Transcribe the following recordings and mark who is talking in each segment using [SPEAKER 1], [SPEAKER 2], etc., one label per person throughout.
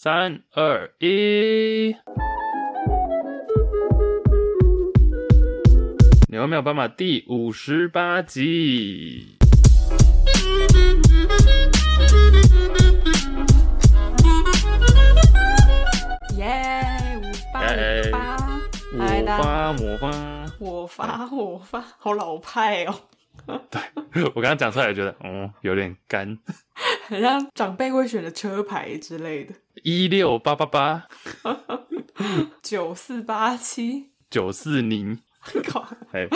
[SPEAKER 1] 三二一，纽约没有斑马第五十八集。
[SPEAKER 2] 耶！五八五八！
[SPEAKER 1] 我发我发
[SPEAKER 2] 我发我发，好老派哦。
[SPEAKER 1] 对，我刚刚讲出来觉得，嗯，有点干，
[SPEAKER 2] 很像长辈会选的车牌之类的。
[SPEAKER 1] 一六八八八，
[SPEAKER 2] 九四八七，
[SPEAKER 1] 九四零。
[SPEAKER 2] 嘿，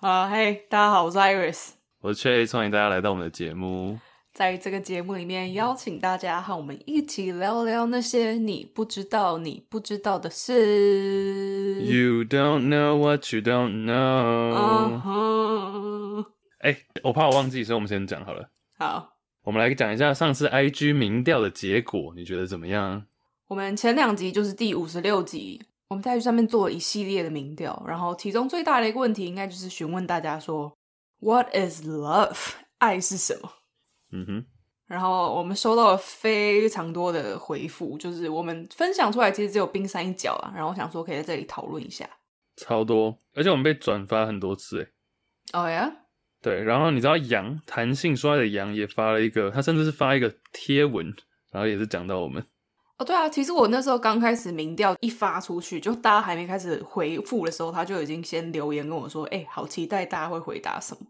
[SPEAKER 2] 好，嘿，大家好，我是 Iris，
[SPEAKER 1] 我是 Cherry，欢迎大家来到我们的节目。
[SPEAKER 2] 在这个节目里面，邀请大家和我们一起聊聊那些你不知道、你不知道的事。
[SPEAKER 1] You don't know what you don't know。哎，我怕我忘记，所以我们先讲好了。
[SPEAKER 2] 好。
[SPEAKER 1] 我们来讲一下上次 IG 民调的结果，你觉得怎么样？
[SPEAKER 2] 我们前两集就是第五十六集，我们在上面做了一系列的民调，然后其中最大的一个问题，应该就是询问大家说，What is love？爱是什么？
[SPEAKER 1] 嗯哼。
[SPEAKER 2] 然后我们收到了非常多的回复，就是我们分享出来其实只有冰山一角啊。然后我想说可以在这里讨论一下，
[SPEAKER 1] 超多，而且我们被转发很多次，哎。
[SPEAKER 2] 哦呀。
[SPEAKER 1] 对，然后你知道杨弹性说爱的杨也发了一个，他甚至是发一个贴文，然后也是讲到我们。
[SPEAKER 2] 哦，对啊，其实我那时候刚开始民调一发出去，就大家还没开始回复的时候，他就已经先留言跟我说：“哎，好期待大家会回答什么。”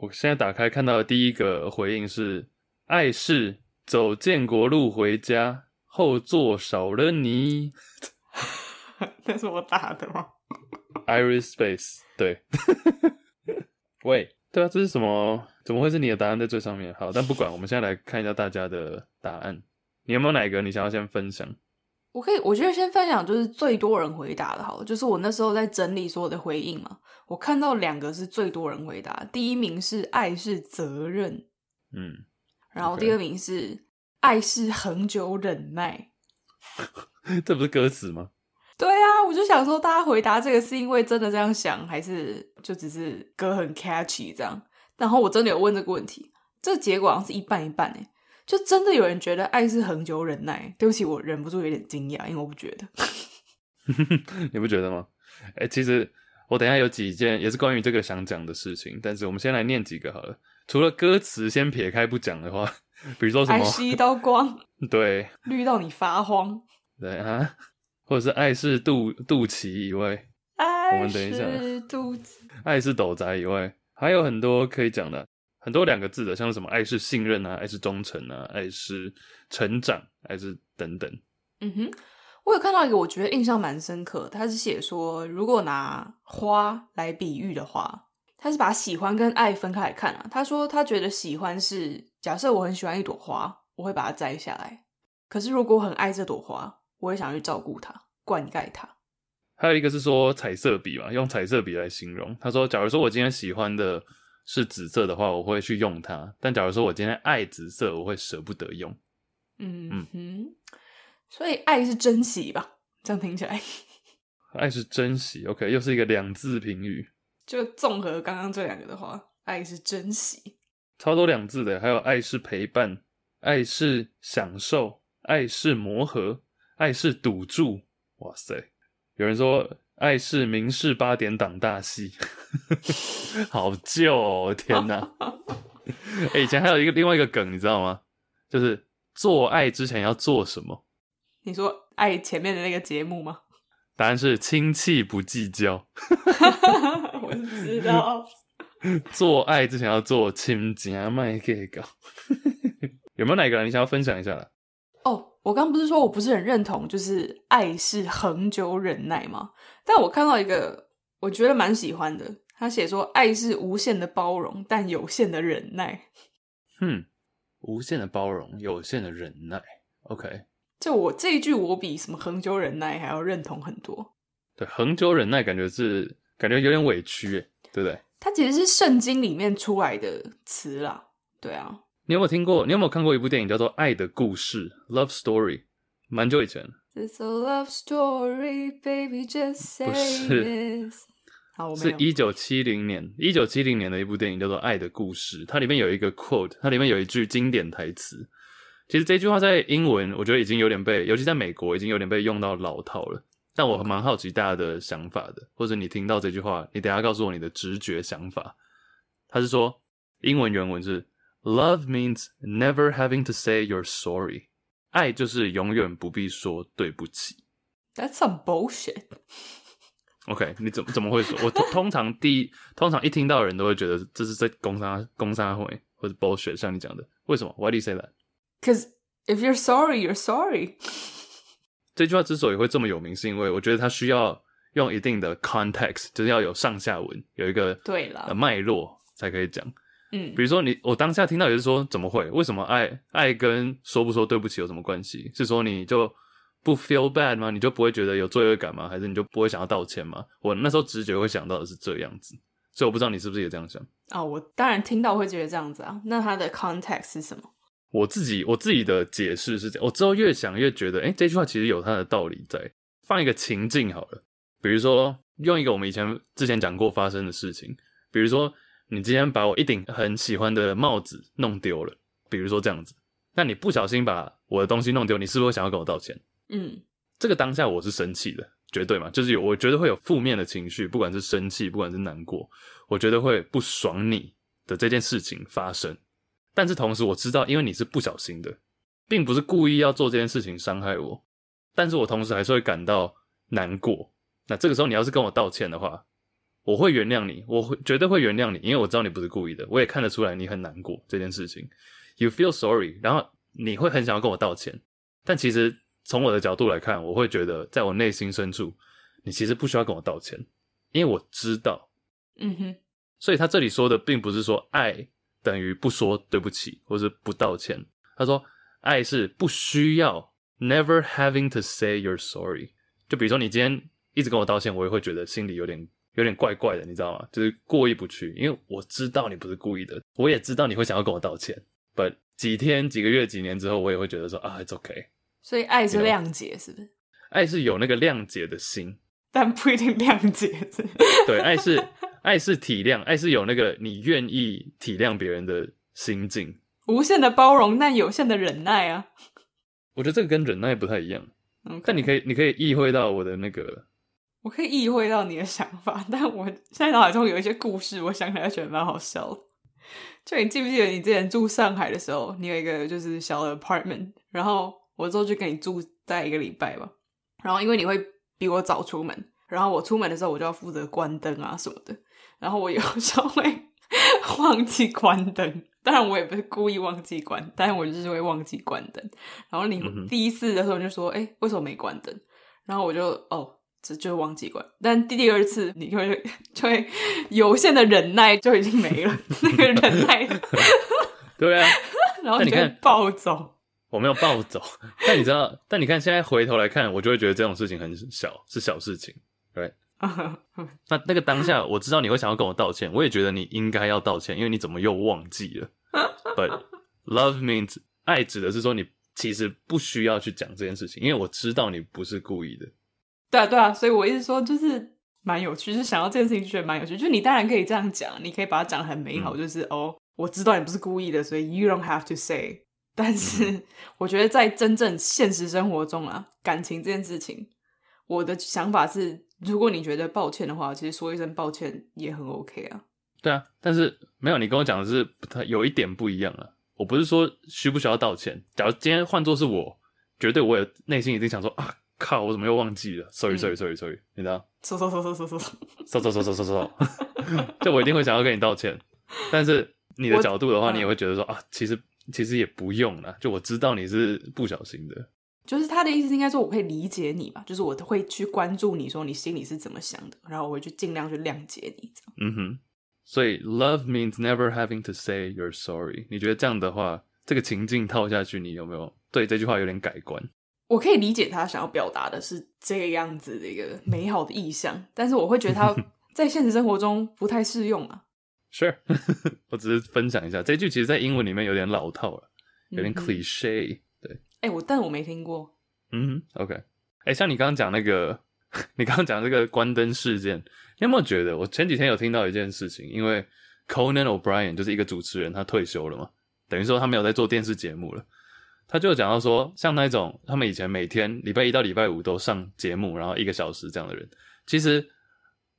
[SPEAKER 1] 我现在打开看到的第一个回应是：“爱是走建国路回家，后座少了你。”
[SPEAKER 2] 那是我打的吗
[SPEAKER 1] ？Iris Space，对。喂。对啊，这是什么？怎么会是你的答案在最上面？好，但不管，我们现在来看一下大家的答案。你有没有哪个你想要先分享？
[SPEAKER 2] 我可以，我觉得先分享就是最多人回答的，好了，就是我那时候在整理所有的回应嘛，我看到两个是最多人回答，第一名是爱是责任，
[SPEAKER 1] 嗯，
[SPEAKER 2] 然后第二名是爱是恒久忍耐，
[SPEAKER 1] 这不是歌词吗？
[SPEAKER 2] 对啊，我就想说，大家回答这个是因为真的这样想，还是就只是歌很 catchy 这样？然后我真的有问这个问题，这个结果好像是一半一半诶，就真的有人觉得爱是恒久忍耐。对不起，我忍不住有点惊讶，因为我不觉得。
[SPEAKER 1] 你不觉得吗？哎，其实我等一下有几件也是关于这个想讲的事情，但是我们先来念几个好了。除了歌词先撇开不讲的话，比如说什么？爱
[SPEAKER 2] 是一道光，
[SPEAKER 1] 对，
[SPEAKER 2] 绿到你发慌，
[SPEAKER 1] 对啊。或者是爱是肚肚脐以外，爱是肚子，爱是斗宅以外，还有很多可以讲的，很多两个字的，像是什么爱是信任啊，爱是忠诚啊，爱是成长，爱是等等。
[SPEAKER 2] 嗯哼，我有看到一个，我觉得印象蛮深刻，他是写说，如果拿花来比喻的话，他是把喜欢跟爱分开来看啊。他说他觉得喜欢是假设我很喜欢一朵花，我会把它摘下来，可是如果我很爱这朵花。我会想去照顾它，灌溉它。
[SPEAKER 1] 还有一个是说彩色笔嘛，用彩色笔来形容。他说，假如说我今天喜欢的是紫色的话，我会去用它；但假如说我今天爱紫色，我会舍不得用。
[SPEAKER 2] 嗯哼，所以爱是珍惜吧？这样听起来，
[SPEAKER 1] 爱是珍惜。OK，又是一个两字评语。
[SPEAKER 2] 就综合刚刚这两个的话，爱是珍惜，
[SPEAKER 1] 超多两字的。还有爱是陪伴，爱是享受，爱是磨合。爱是赌注，哇塞！有人说爱是明视八点档大戏，好旧哦！天哪！哎、欸，以前还有一个另外一个梗，你知道吗？就是做爱之前要做什么？
[SPEAKER 2] 你说爱前面的那个节目吗？
[SPEAKER 1] 答案是亲戚不计较。
[SPEAKER 2] 我知道，
[SPEAKER 1] 做爱之前要做亲家麦给搞。有没有哪个人你想要分享一下的？
[SPEAKER 2] 哦。我刚不是说我不是很认同，就是爱是恒久忍耐吗？但我看到一个，我觉得蛮喜欢的。他写说，爱是无限的包容，但有限的忍耐。
[SPEAKER 1] 嗯，无限的包容，有限的忍耐。OK，
[SPEAKER 2] 就我这一句，我比什么恒久忍耐还要认同很多。
[SPEAKER 1] 对，恒久忍耐感觉是感觉有点委屈，对不对？
[SPEAKER 2] 它其实是圣经里面出来的词啦。对啊，
[SPEAKER 1] 你有没有听过？你有没有看过一部电影叫做《爱的故事》（Love Story）？蛮久以前。
[SPEAKER 2] It's a love story, baby, just say
[SPEAKER 1] 不是，
[SPEAKER 2] 好，
[SPEAKER 1] 是一九七零年，一九七零年的一部电影叫做《爱的故事》，它里面有一个 quote，它里面有一句经典台词。其实这句话在英文，我觉得已经有点被，尤其在美国，已经有点被用到老套了。但我蛮好奇大家的想法的，或者你听到这句话，你等下告诉我你的直觉想法。他是说，英文原文是。Love means never having to say you're sorry。爱就是永远不必说对不起。
[SPEAKER 2] That's some
[SPEAKER 1] bullshit。OK，你怎么怎么会说？我通通常第一，通常一听到的人都会觉得这是在攻杀攻杀会或者 bullshit，像你讲的，为什么？Why do you say that?
[SPEAKER 2] Because if you're sorry, you're sorry。
[SPEAKER 1] 这句话之所以会这么有名，是因为我觉得它需要用一定的 context，就是要有上下文，有一个
[SPEAKER 2] 对了
[SPEAKER 1] 脉络才可以讲。
[SPEAKER 2] 嗯，
[SPEAKER 1] 比如说你，我当下听到也是说，怎么会？为什么爱爱跟说不说对不起有什么关系？是说你就不 feel bad 吗？你就不会觉得有罪恶感吗？还是你就不会想要道歉吗？我那时候直觉会想到的是这样子，所以我不知道你是不是也这样想
[SPEAKER 2] 啊？我当然听到会觉得这样子啊。那它的 context 是什么？
[SPEAKER 1] 我自己我自己的解释是这样，我之后越想越觉得，诶，这句话其实有它的道理在。放一个情境好了，比如说用一个我们以前之前讲过发生的事情，比如说。你今天把我一顶很喜欢的帽子弄丢了，比如说这样子，那你不小心把我的东西弄丢，你是不是想要跟我道歉？
[SPEAKER 2] 嗯，
[SPEAKER 1] 这个当下我是生气的，绝对嘛，就是有，我觉得会有负面的情绪，不管是生气，不管是难过，我觉得会不爽你的这件事情发生。但是同时我知道，因为你是不小心的，并不是故意要做这件事情伤害我，但是我同时还是会感到难过。那这个时候你要是跟我道歉的话，我会原谅你，我会绝对会原谅你，因为我知道你不是故意的，我也看得出来你很难过这件事情。You feel sorry，然后你会很想要跟我道歉，但其实从我的角度来看，我会觉得在我内心深处，你其实不需要跟我道歉，因为我知道，
[SPEAKER 2] 嗯哼。
[SPEAKER 1] 所以他这里说的并不是说爱等于不说对不起或是不道歉，他说爱是不需要，never having to say you're sorry。就比如说你今天一直跟我道歉，我也会觉得心里有点。有点怪怪的，你知道吗？就是过意不去，因为我知道你不是故意的，我也知道你会想要跟我道歉。But 几天、几个月、几年之后，我也会觉得说啊，it's okay。
[SPEAKER 2] 所以爱是谅解，是不是？
[SPEAKER 1] 爱是有那个谅解的心，
[SPEAKER 2] 但不一定谅解。
[SPEAKER 1] 对，爱是爱是体谅，爱是有那个你愿意体谅别人的心境，
[SPEAKER 2] 无限的包容，但有限的忍耐啊。
[SPEAKER 1] 我觉得这个跟忍耐不太一
[SPEAKER 2] 样。
[SPEAKER 1] 但你可以，你可以意会到我的那个。
[SPEAKER 2] 我可以意会到你的想法，但我现在脑海中有一些故事，我想起来觉得蛮好笑的。就你记不记得你之前住上海的时候，你有一个就是小的 apartment，然后我之后就跟你住待一个礼拜吧。然后因为你会比我早出门，然后我出门的时候我就要负责关灯啊什么的。然后我有 时候会忘记关灯，当然我也不是故意忘记关，但是我就是会忘记关灯。然后你第一次的时候就说：“哎、嗯，为什么没关灯？”然后我就哦。这就忘记关，但第第二次你就会就会有限的忍耐就已经没了，那个忍耐，
[SPEAKER 1] 对啊，
[SPEAKER 2] 然后你看暴走，
[SPEAKER 1] 我没有暴走，但你知道，但你看现在回头来看，我就会觉得这种事情很小，是小事情，对，那那个当下我知道你会想要跟我道歉，我也觉得你应该要道歉，因为你怎么又忘记了？But love means 爱指的是说你其实不需要去讲这件事情，因为我知道你不是故意的。
[SPEAKER 2] 对啊，对啊，所以我一直说就是蛮有趣，就是想到这件事情就觉得蛮有趣。就是你当然可以这样讲，你可以把它讲的很美好，嗯、就是哦，我知道你不是故意的，所以 you don't have to say。但是 我觉得在真正现实生活中啊，感情这件事情，我的想法是，如果你觉得抱歉的话，其实说一声抱歉也很 OK 啊。
[SPEAKER 1] 对啊，但是没有你跟我讲的是不太有一点不一样啊。我不是说需不需要道歉，假如今天换作是我，绝对我也内心一定想说啊。靠！我怎么又忘记了？Sorry，Sorry，Sorry，Sorry，你知道？
[SPEAKER 2] 说说说说说说
[SPEAKER 1] 说说说说说说，就我一定会想要跟你道歉。但是你的角度的话，你也会觉得说啊，其实其实也不用啦。就我知道你是不小心的。
[SPEAKER 2] 就是他的意思，应该说我可以理解你吧？就是我会去关注你说你心里是怎么想的，然后我会去尽量去谅解你。
[SPEAKER 1] 嗯哼。所以 love means never having to say you're sorry。你觉得这样的话这个情境套下去，你有没有对这句话有点改观？
[SPEAKER 2] 我可以理解他想要表达的是这个样子的一个美好的意象，但是我会觉得他 在现实生活中不太适用啊。
[SPEAKER 1] Sure，我只是分享一下这句，其实，在英文里面有点老套了，有点 cliche、嗯。对，哎、
[SPEAKER 2] 欸，我但我没听过。
[SPEAKER 1] 嗯，OK。哎，像你刚刚讲那个，你刚刚讲这个关灯事件，你有没有觉得？我前几天有听到一件事情，因为 Conan O'Brien 就是一个主持人，他退休了嘛，等于说他没有在做电视节目了。他就讲到说，像那种他们以前每天礼拜一到礼拜五都上节目，然后一个小时这样的人，其实。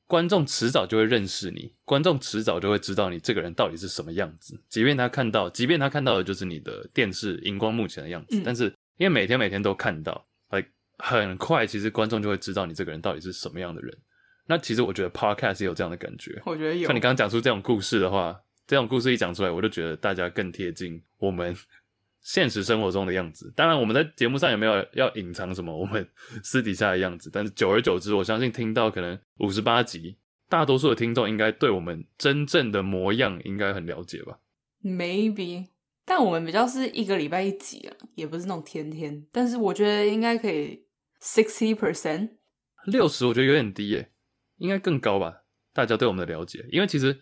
[SPEAKER 1] 观众迟早就会认识你，观众迟早就会知道你这个人到底是什么样子。即便他看到，即便他看到的就是你的电视荧光幕前的样子，嗯、但是因为每天每天都看到，like, 很快，其实观众就会知道你这个人到底是什么样的人。那其实我觉得 podcast 也有这样的感觉。
[SPEAKER 2] 我觉得有。
[SPEAKER 1] 像你刚刚讲出这种故事的话，这种故事一讲出来，我就觉得大家更贴近我们。现实生活中的样子，当然我们在节目上也没有要隐藏什么我们 私底下的样子，但是久而久之，我相信听到可能五十八集，大多数的听众应该对我们真正的模样应该很了解吧
[SPEAKER 2] ？Maybe，但我们比较是一个礼拜一集啊，也不是那种天天，但是我觉得应该可以 sixty percent，
[SPEAKER 1] 六十我觉得有点低耶，应该更高吧？大家对我们的了解，因为其实。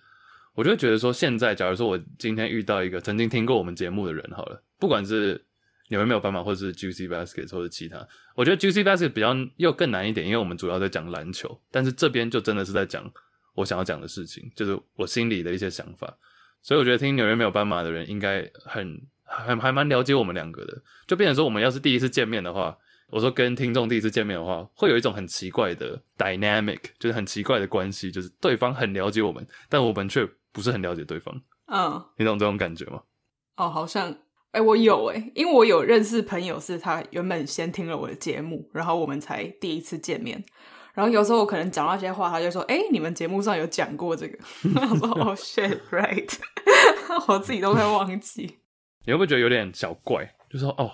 [SPEAKER 1] 我就觉得说，现在假如说我今天遇到一个曾经听过我们节目的人，好了，不管是纽约没有斑马，或者是 Juicy Basket，或者其他，我觉得 Juicy Basket 比较又更难一点，因为我们主要在讲篮球，但是这边就真的是在讲我想要讲的事情，就是我心里的一些想法。所以我觉得听纽约没有斑马的人应该很还还蛮了解我们两个的，就变成说我们要是第一次见面的话，我说跟听众第一次见面的话，会有一种很奇怪的 dynamic，就是很奇怪的关系，就是对方很了解我们，但我们却。不是很了解对方，嗯，你懂这种感觉吗？
[SPEAKER 2] 哦，好像，哎、欸，我有哎、欸，因为我有认识朋友，是他原本先听了我的节目，然后我们才第一次见面，然后有时候我可能讲那些话，他就说，哎、欸，你们节目上有讲过这个，我说哦，shit，right，我自己都会忘记。
[SPEAKER 1] 你会不会觉得有点小怪？就说哦，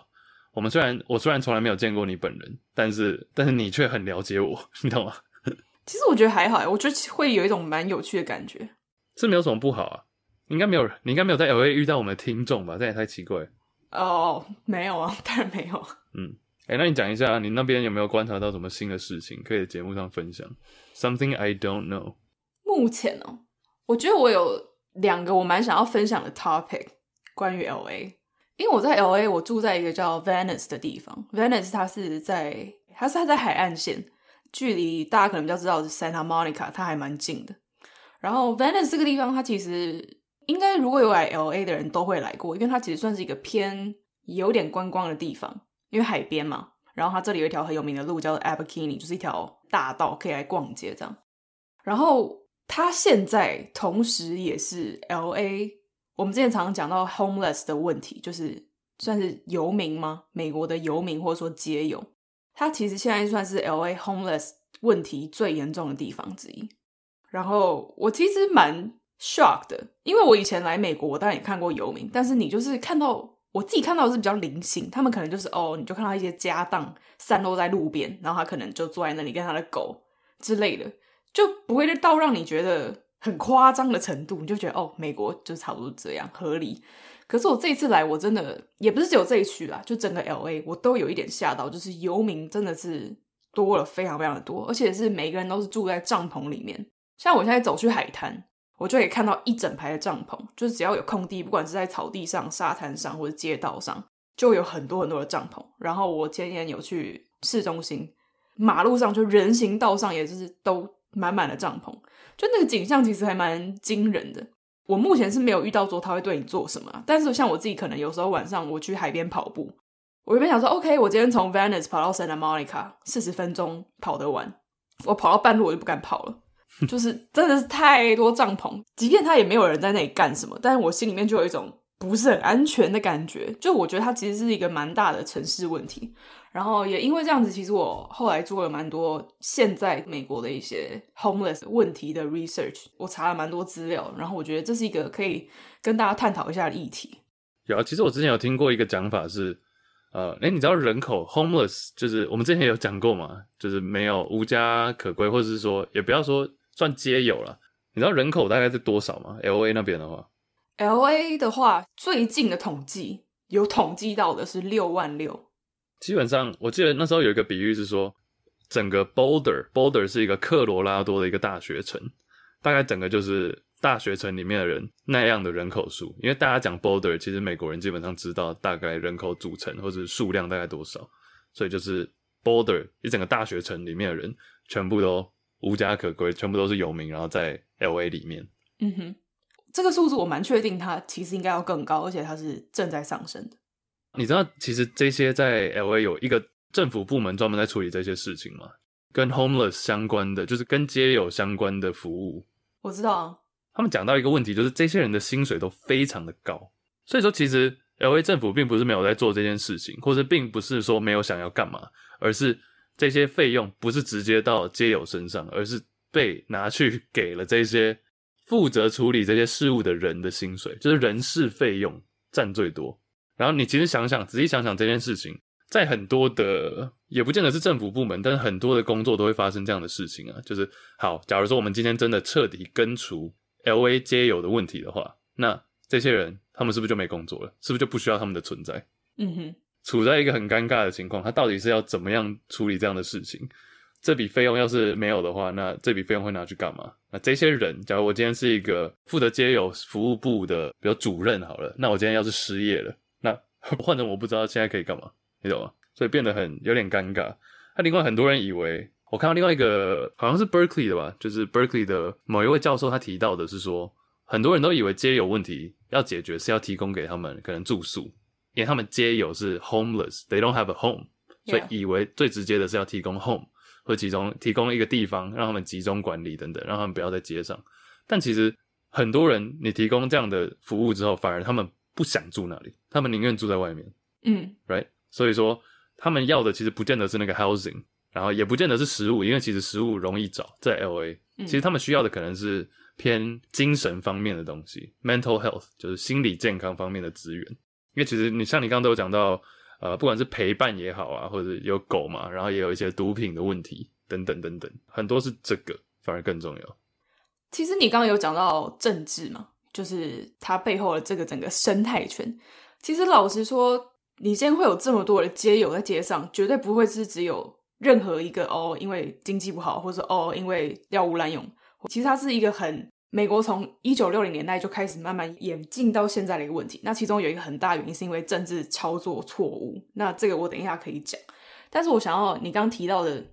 [SPEAKER 1] 我们虽然我虽然从来没有见过你本人，但是但是你却很了解我，你懂吗？
[SPEAKER 2] 其实我觉得还好，哎，我觉得会有一种蛮有趣的感觉。
[SPEAKER 1] 这没有什么不好啊，应该没有，你应该没有在 LA 遇到我们的听众吧？这也太奇怪。
[SPEAKER 2] 哦，没有啊，当然没有。
[SPEAKER 1] 嗯，哎，那你讲一下，你那边有没有观察到什么新的事情，可以在节目上分享？Something I don't know。
[SPEAKER 2] 目前哦，我觉得我有两个我蛮想要分享的 topic，关于 LA，因为我在 LA，我住在一个叫 Venice 的地方，Venice 它是在，它是它在海岸线，距离大家可能比较知道是 Santa Monica，它还蛮近的。然后 Venice 这个地方，它其实应该如果有来 LA 的人都会来过，因为它其实算是一个偏有点观光的地方，因为海边嘛。然后它这里有一条很有名的路叫做 Abercrombie，就是一条大道，可以来逛街这样。然后它现在同时也是 LA，我们之前常常讲到 homeless 的问题，就是算是游民吗？美国的游民或者说街友，它其实现在算是 LA homeless 问题最严重的地方之一。然后我其实蛮 shock 的，因为我以前来美国，我当然也看过游民，但是你就是看到我自己看到的是比较零星，他们可能就是哦，你就看到一些家当散落在路边，然后他可能就坐在那里跟他的狗之类的，就不会到让你觉得很夸张的程度，你就觉得哦，美国就差不多这样合理。可是我这一次来，我真的也不是只有这一区啦，就整个 LA 我都有一点吓到，就是游民真的是多了非常非常的多，而且是每个人都是住在帐篷里面。像我现在走去海滩，我就可以看到一整排的帐篷，就是只要有空地，不管是在草地上、沙滩上或者街道上，就有很多很多的帐篷。然后我前天有去市中心，马路上就人行道上也是都满满的帐篷，就那个景象其实还蛮惊人的。我目前是没有遇到说他会对你做什么，但是像我自己可能有时候晚上我去海边跑步，我原本想说 OK，我今天从 Venice 跑到 Santa Monica 四十分钟跑得完，我跑到半路我就不敢跑了。就是真的是太多帐篷，即便他也没有人在那里干什么，但是我心里面就有一种不是很安全的感觉。就我觉得它其实是一个蛮大的城市问题。然后也因为这样子，其实我后来做了蛮多现在美国的一些 homeless 问题的 research，我查了蛮多资料，然后我觉得这是一个可以跟大家探讨一下的议题。
[SPEAKER 1] 有啊，其实我之前有听过一个讲法是，呃，诶，你知道人口 homeless 就是我们之前有讲过嘛，就是没有无家可归，或者是说也不要说。算街友了，你知道人口大概是多少吗？L A 那边的话
[SPEAKER 2] ，L A 的话最近的统计有统计到的是六万六。
[SPEAKER 1] 基本上，我记得那时候有一个比喻是说，整个 Boulder，Boulder 是一个科罗拉多的一个大学城，大概整个就是大学城里面的人那样的人口数。因为大家讲 Boulder，其实美国人基本上知道大概人口组成或者数量大概多少，所以就是 Boulder 一整个大学城里面的人全部都无家可归，全部都是游民，然后在 LA 里面。
[SPEAKER 2] 嗯哼，这个数字我蛮确定，它其实应该要更高，而且它是正在上升的。
[SPEAKER 1] 你知道，其实这些在 LA 有一个政府部门专门在处理这些事情吗？跟 homeless 相关的，就是跟街友相关的服务。
[SPEAKER 2] 我知道啊。
[SPEAKER 1] 他们讲到一个问题，就是这些人的薪水都非常的高。所以说，其实 LA 政府并不是没有在做这件事情，或者并不是说没有想要干嘛，而是这些费用不是直接到街友身上，而是被拿去给了这些负责处理这些事务的人的薪水，就是人事费用占最多。然后你其实想想，仔细想想这件事情，在很多的也不见得是政府部门，但是很多的工作都会发生这样的事情啊。就是好，假如说我们今天真的彻底根除 LA 街友的问题的话，那这些人他们是不是就没工作了？是不是就不需要他们的存在？
[SPEAKER 2] 嗯哼，
[SPEAKER 1] 处在一个很尴尬的情况，他到底是要怎么样处理这样的事情？这笔费用要是没有的话，那这笔费用会拿去干嘛？那这些人，假如我今天是一个负责街友服务部的，比如主任好了，那我今天要是失业了。那 换成我不知道现在可以干嘛，你懂吗？所以变得很有点尴尬。那另外很多人以为，我看到另外一个好像是 Berkeley 的吧，就是 Berkeley 的某一位教授他提到的是说，很多人都以为街友问题要解决是要提供给他们可能住宿，因为他们街友是 homeless，they don't have a home，所以以为最直接的是要提供 home 或集中提供一个地方让他们集中管理等等，让他们不要在街上。但其实很多人你提供这样的服务之后，反而他们。不想住那里，他们宁愿住在外面。
[SPEAKER 2] 嗯
[SPEAKER 1] ，right，所以说他们要的其实不见得是那个 housing，然后也不见得是食物，因为其实食物容易找，在 LA，嗯，其实他们需要的可能是偏精神方面的东西，mental health，就是心理健康方面的资源。因为其实你像你刚刚都有讲到，呃，不管是陪伴也好啊，或者有狗嘛，然后也有一些毒品的问题等等等等，很多是这个反而更重要。
[SPEAKER 2] 其实你刚刚有讲到政治嘛？就是它背后的这个整个生态圈，其实老实说，你今天会有这么多的街友在街上，绝对不会是只有任何一个哦，因为经济不好，或者哦，因为药物滥用。其实它是一个很美国从一九六零年代就开始慢慢演进到现在的一个问题。那其中有一个很大原因是因为政治操作错误。那这个我等一下可以讲。但是我想要你刚提到的，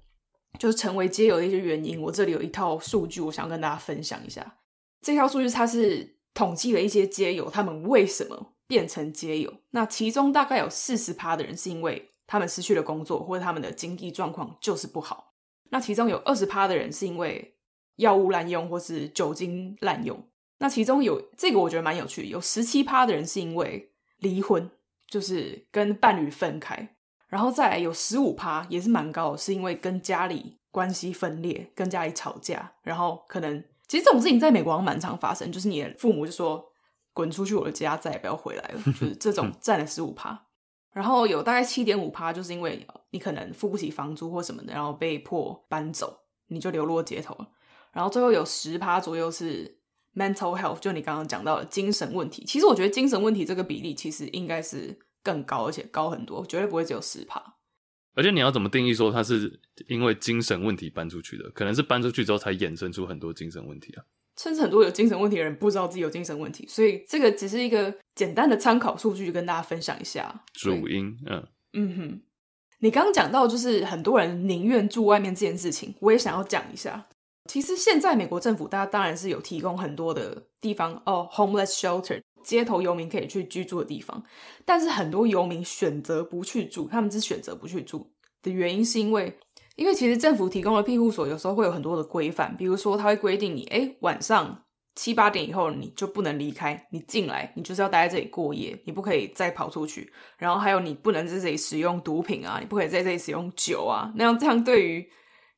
[SPEAKER 2] 就是成为街友的一些原因，我这里有一套数据，我想跟大家分享一下。这套数据它是。统计了一些街友，他们为什么变成街友？那其中大概有四十趴的人是因为他们失去了工作，或者他们的经济状况就是不好。那其中有二十趴的人是因为药物滥用或是酒精滥用。那其中有这个我觉得蛮有趣的，有十七趴的人是因为离婚，就是跟伴侣分开。然后再来有十五趴也是蛮高的，是因为跟家里关系分裂，跟家里吵架，然后可能。其实这种事情在美国蛮常发生，就是你的父母就说“滚出去我的家，再也不要回来了”，就是这种占了十五趴。然后有大概七点五趴，就是因为你可能付不起房租或什么的，然后被迫搬走，你就流落街头了。然后最后有十趴左右是 mental health，就你刚刚讲到的精神问题。其实我觉得精神问题这个比例其实应该是更高，而且高很多，绝对不会只有十趴。
[SPEAKER 1] 而且你要怎么定义说他是因为精神问题搬出去的？可能是搬出去之后才衍生出很多精神问题啊。
[SPEAKER 2] 甚至很多有精神问题的人不知道自己有精神问题，所以这个只是一个简单的参考数据，跟大家分享一下。
[SPEAKER 1] 主因，嗯
[SPEAKER 2] 嗯哼，你刚刚讲到就是很多人宁愿住外面这件事情，我也想要讲一下。其实现在美国政府大家当然是有提供很多的地方哦，homeless shelter。街头游民可以去居住的地方，但是很多游民选择不去住，他们只选择不去住的原因是因为，因为其实政府提供的庇护所有时候会有很多的规范，比如说他会规定你，诶，晚上七八点以后你就不能离开，你进来你就是要待在这里过夜，你不可以再跑出去，然后还有你不能在这里使用毒品啊，你不可以在这里使用酒啊，那样这样对于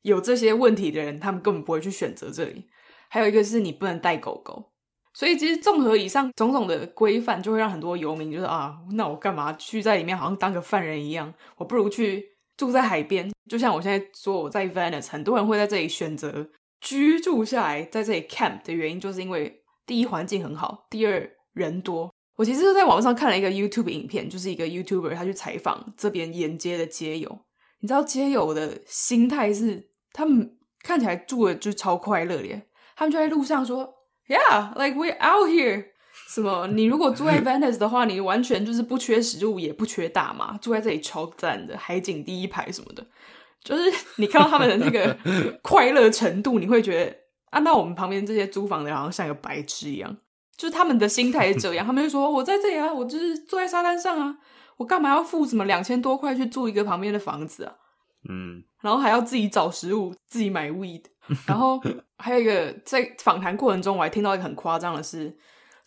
[SPEAKER 2] 有这些问题的人，他们根本不会去选择这里。还有一个是你不能带狗狗。所以其实综合以上种种的规范，就会让很多游民就是啊，那我干嘛去在里面，好像当个犯人一样？我不如去住在海边。就像我现在说我在 Venice，很多人会在这里选择居住下来，在这里 camp 的原因，就是因为第一环境很好，第二人多，我其实是在网上看了一个 YouTube 影片，就是一个 YouTuber 他去采访这边沿街的街友。你知道街友的心态是，他们看起来住的就超快乐的，他们就在路上说，Yeah，like we out here。什么？你如果住在 Venice 的话，你完全就是不缺食物，也不缺大麻，住在这里超赞的，海景第一排什么的。就是 你看到他们的那个快乐程度，你会觉得，按照我们旁边这些租房的好像像个白痴一样。就是他们的心态是这样，他们就说：“我在这里啊，我就是坐在沙滩上啊，我干嘛要付什么两千多块去住一个旁边的房子啊？嗯，然后还要自己找食物，自己买 weed，然后还有一个在访谈过程中，我还听到一个很夸张的事，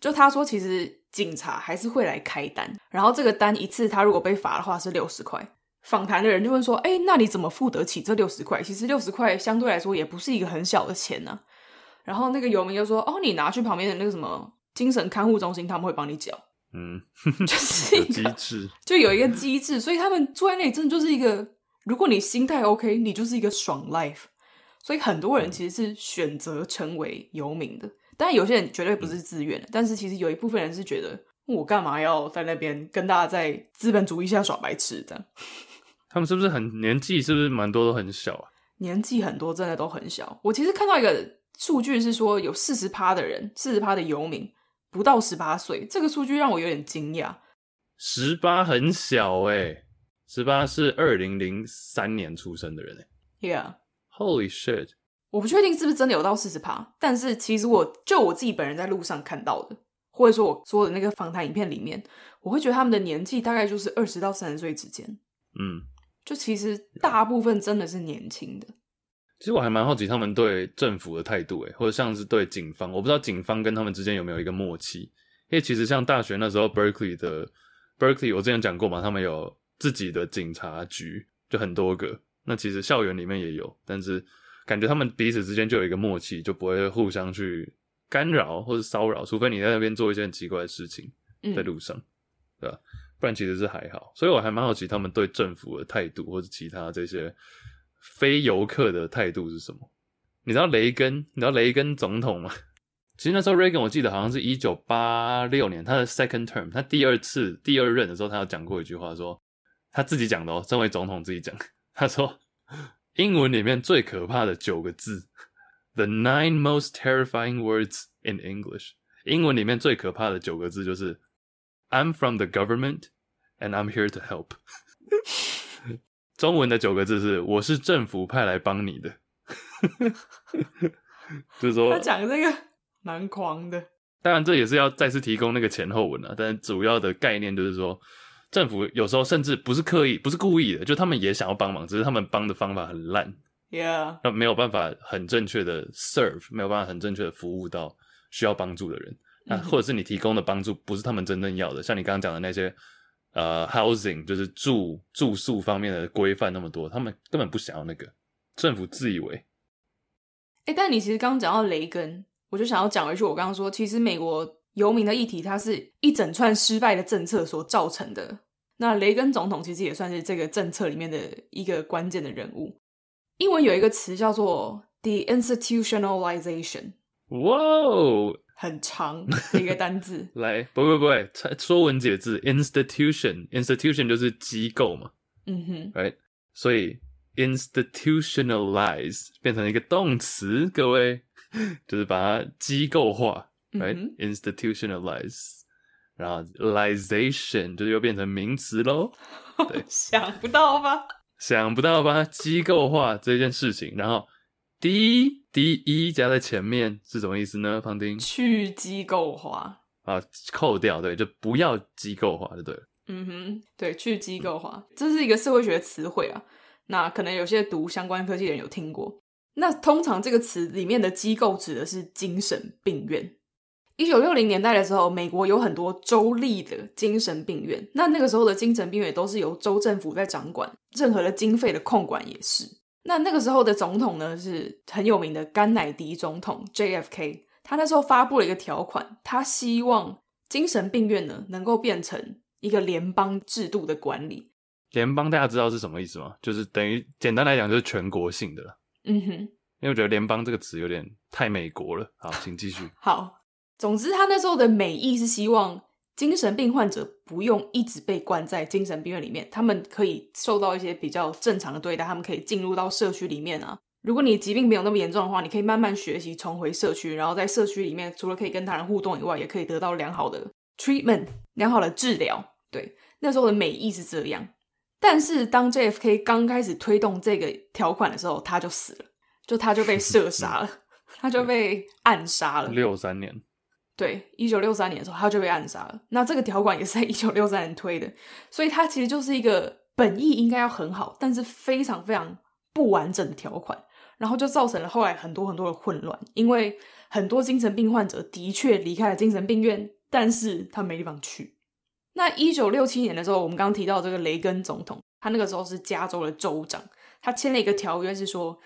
[SPEAKER 2] 就他说其实警察还是会来开单，然后这个单一次他如果被罚的话是六十块。访谈的人就问说：哎，那你怎么付得起这六十块？其实六十块相对来说也不是一个很小的钱呢。然后那个游民就说：哦，你拿去旁边的那个什么。”精神看护中心他们会帮你缴，嗯，就是一个机制，就有一个机制，所以他们住在那里真的就是一个，如果你心态 OK，你就是一个爽 life。所以很多人其实是选择成为游民的，但有些人绝对不是自愿的。但是其实有一部分人是觉得，我干嘛要在那边跟大家在资本主义下耍白痴这样？
[SPEAKER 1] 他们是不是很年纪？是不是蛮多都很小啊？
[SPEAKER 2] 年纪很多，真的都很小。我其实看到一个数据是说，有四十趴的人，四十趴的游民。不到十八岁，这个数据让我有点惊讶。
[SPEAKER 1] 十八很小诶，十八是二零零三年出生的人诶。
[SPEAKER 2] Yeah，Holy
[SPEAKER 1] shit！
[SPEAKER 2] 我不确定是不是真的有到四十趴，但是其实我就我自己本人在路上看到的，或者说我说的那个访谈影片里面，我会觉得他们的年纪大概就是二十到三十岁之间。嗯，就其实大部分真的是年轻的。
[SPEAKER 1] 其实我还蛮好奇他们对政府的态度，诶，或者像是对警方，我不知道警方跟他们之间有没有一个默契。因为其实像大学那时候，Berkeley 的 Berkeley，我之前讲过嘛，他们有自己的警察局，就很多个。那其实校园里面也有，但是感觉他们彼此之间就有一个默契，就不会互相去干扰或者骚扰，除非你在那边做一些很奇怪的事情，在路上，嗯、对吧？不然其实是还好。所以我还蛮好奇他们对政府的态度，或者其他这些。非游客的态度是什么？你知道雷根？你知道雷根总统吗？其实那时候 Reagan 我记得好像是一九八六年他的 second term，他第二次第二任的时候，他有讲过一句话说，说他自己讲的哦，身为总统自己讲，他说英文里面最可怕的九个字，the nine most terrifying words in English，英文里面最可怕的九个字就是 I'm from the government and I'm here to help。中文的九个字是“我是政府派来帮你的”，就是说
[SPEAKER 2] 他讲这个蛮狂的。
[SPEAKER 1] 当然，这也是要再次提供那个前后文啊。但主要的概念就是说，政府有时候甚至不是刻意、不是故意的，就他们也想要帮忙，只是他们帮的方法很烂
[SPEAKER 2] ，Yeah，
[SPEAKER 1] 那没有办法很正确的 serve，没有办法很正确的服务到需要帮助的人。那或者是你提供的帮助不是他们真正要的，像你刚刚讲的那些。呃、uh，housing 就是住住宿方面的规范那么多，他们根本不想要那个政府自以为。
[SPEAKER 2] 哎、欸，但你其实刚刚讲到雷根，我就想要讲回去。我刚刚说，其实美国游民的议题，它是一整串失败的政策所造成的。那雷根总统其实也算是这个政策里面的一个关键的人物。英文有一个词叫做 the institutionalization。哇哦！很长的一个单字，
[SPEAKER 1] 来，不不不，说文解字，institution，institution 就是机构嘛，嗯哼，right，所以 institutionalize 变成一个动词，各位 就是把它机构化，right，institutionalize，、嗯、然后 ization 就是又变成名词喽，对，
[SPEAKER 2] 想不到吧？
[SPEAKER 1] 想不到吧？机构化这件事情，然后。第一，第一加在前面是什么意思呢？胖丁，
[SPEAKER 2] 去机构化
[SPEAKER 1] 啊，扣掉，对，就不要机构化就对了。
[SPEAKER 2] 嗯哼，对，去机构化，这是一个社会学词汇啊。那可能有些读相关科技的人有听过。那通常这个词里面的机构指的是精神病院。一九六零年代的时候，美国有很多州立的精神病院。那那个时候的精神病院都是由州政府在掌管，任何的经费的控管也是。那那个时候的总统呢，是很有名的甘乃迪总统 JFK。他那时候发布了一个条款，他希望精神病院呢能够变成一个联邦制度的管理。
[SPEAKER 1] 联邦大家知道是什么意思吗？就是等于简单来讲就是全国性的了。嗯哼，因为我觉得联邦这个词有点太美国了。好，请继续。
[SPEAKER 2] 好，总之他那时候的美意是希望精神病患者不用一直被关在精神病院里面，他们可以受到一些比较正常的对待，他们可以进入到社区里面啊。如果你疾病没有那么严重的话，你可以慢慢学习重回社区，然后在社区里面，除了可以跟他人互动以外，也可以得到良好的 treatment，良好的治疗。对，那时候的美意是这样。但是当 JFK 刚开始推动这个条款的时候，他就死了，就他就被射杀了，他就被暗杀了。
[SPEAKER 1] 六三年。
[SPEAKER 2] 对，一九六三年的时候，他就被暗杀了。那这个条款也是在一九六三年推的，所以它其实就是一个本意应该要很好，但是非常非常不完整的条款，然后就造成了后来很多很多的混乱。因为很多精神病患者的确离开了精神病院，但是他没地方去。那一九六七年的时候，我们刚刚提到这个雷根总统，他那个时候是加州的州长，他签了一个条约，是说。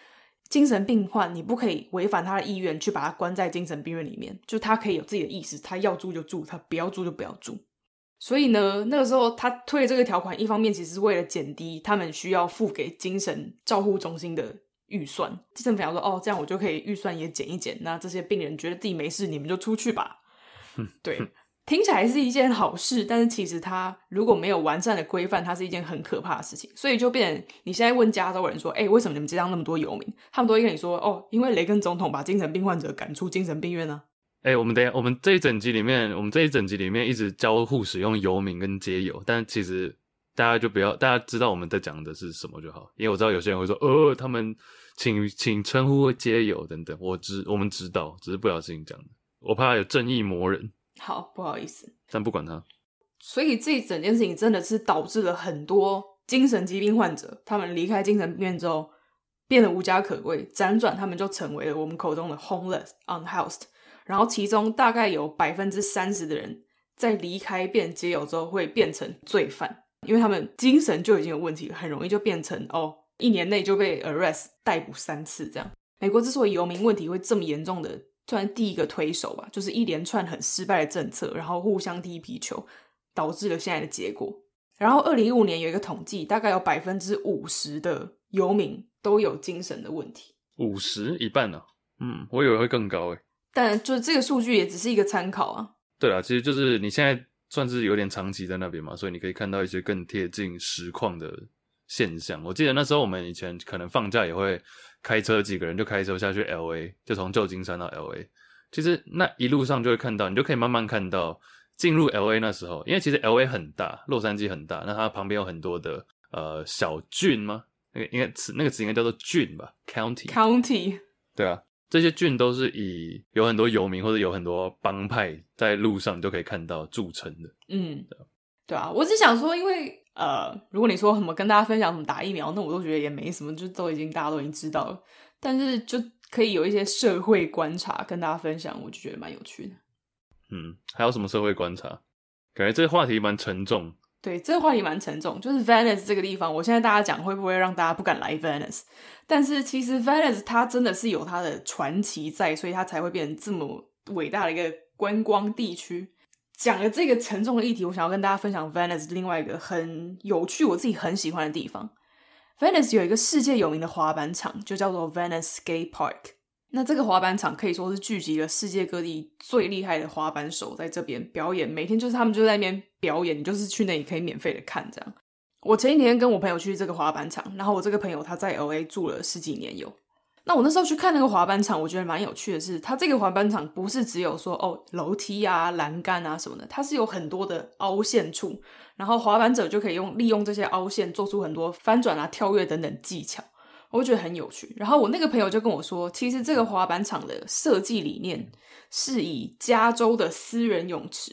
[SPEAKER 2] 精神病患，你不可以违反他的意愿去把他关在精神病院里面，就他可以有自己的意识，他要住就住，他不要住就不要住。所以呢，那个时候他推了这个条款，一方面其实是为了减低他们需要付给精神照护中心的预算。政府想说，哦，这样我就可以预算也减一减，那这些病人觉得自己没事，你们就出去吧。对。听起来是一件好事，但是其实它如果没有完善的规范，它是一件很可怕的事情。所以就变成你现在问加州人说：“哎，为什么你们街上那么多游民？”他们都会跟你说：“哦，因为雷根总统把精神病患者赶出精神病院呢。”
[SPEAKER 1] 哎，我们等下，我们这一整集里面，我们这一整集里面一直交互使用游民跟街友，但其实大家就不要，大家知道我们在讲的是什么就好。因为我知道有些人会说：“呃，他们请请称呼街友等等。”我知我们知道，只是不小心讲的。我怕有正义魔人。
[SPEAKER 2] 好，不好意思，
[SPEAKER 1] 但不管他。
[SPEAKER 2] 所以这整件事情真的是导致了很多精神疾病患者，他们离开精神病院之后变得无家可归，辗转他们就成为了我们口中的 homeless、unhoused。然后其中大概有百分之三十的人在离开变街友之后会变成罪犯，因为他们精神就已经有问题了，很容易就变成哦，一年内就被 arrest 逮捕三次这样。美国之所以游民问题会这么严重的。算第一个推手吧，就是一连串很失败的政策，然后互相踢皮球，导致了现在的结果。然后二零一五年有一个统计，大概有百分之五十的游民都有精神的问题。
[SPEAKER 1] 五十一半呢？啊？嗯，我以为会更高诶。
[SPEAKER 2] 但就是这个数据也只是一个参考啊。
[SPEAKER 1] 对啊，其实就是你现在算是有点长期在那边嘛，所以你可以看到一些更贴近实况的现象。我记得那时候我们以前可能放假也会。开车几个人就开车下去 LA，就从旧金山到 LA。其实那一路上就会看到，你就可以慢慢看到进入 LA 那时候，因为其实 LA 很大，洛杉矶很大，那它旁边有很多的呃小郡吗？那个应该词那个词应该叫做郡吧，county。
[SPEAKER 2] county。
[SPEAKER 1] 对啊，这些郡都是以有很多游民或者有很多帮派在路上你就可以看到著称的。
[SPEAKER 2] 嗯，对啊，我只想说，因为。呃，如果你说什么跟大家分享什么打疫苗，那我都觉得也没什么，就都已经大家都已经知道了。但是就可以有一些社会观察跟大家分享，我就觉得蛮有趣的。
[SPEAKER 1] 嗯，还有什么社会观察？感觉这个话题蛮沉重。
[SPEAKER 2] 对，这个话题蛮沉重。就是 Venice 这个地方，我现在大家讲会不会让大家不敢来 Venice？但是其实 Venice 它真的是有它的传奇在，所以它才会变成这么伟大的一个观光地区。讲了这个沉重的议题，我想要跟大家分享 Venice 另外一个很有趣、我自己很喜欢的地方。Venice 有一个世界有名的滑板场，就叫做 Venice Skate Park。那这个滑板场可以说是聚集了世界各地最厉害的滑板手在这边表演，每天就是他们就在那边表演，你就是去那里可以免费的看这样。我前几天跟我朋友去这个滑板场，然后我这个朋友他在 LA 住了十几年有。那我那时候去看那个滑板场，我觉得蛮有趣的是，它这个滑板场不是只有说哦楼梯啊、栏杆啊什么的，它是有很多的凹陷处，然后滑板者就可以用利用这些凹陷做出很多翻转啊、跳跃等等技巧，我觉得很有趣。然后我那个朋友就跟我说，其实这个滑板场的设计理念是以加州的私人泳池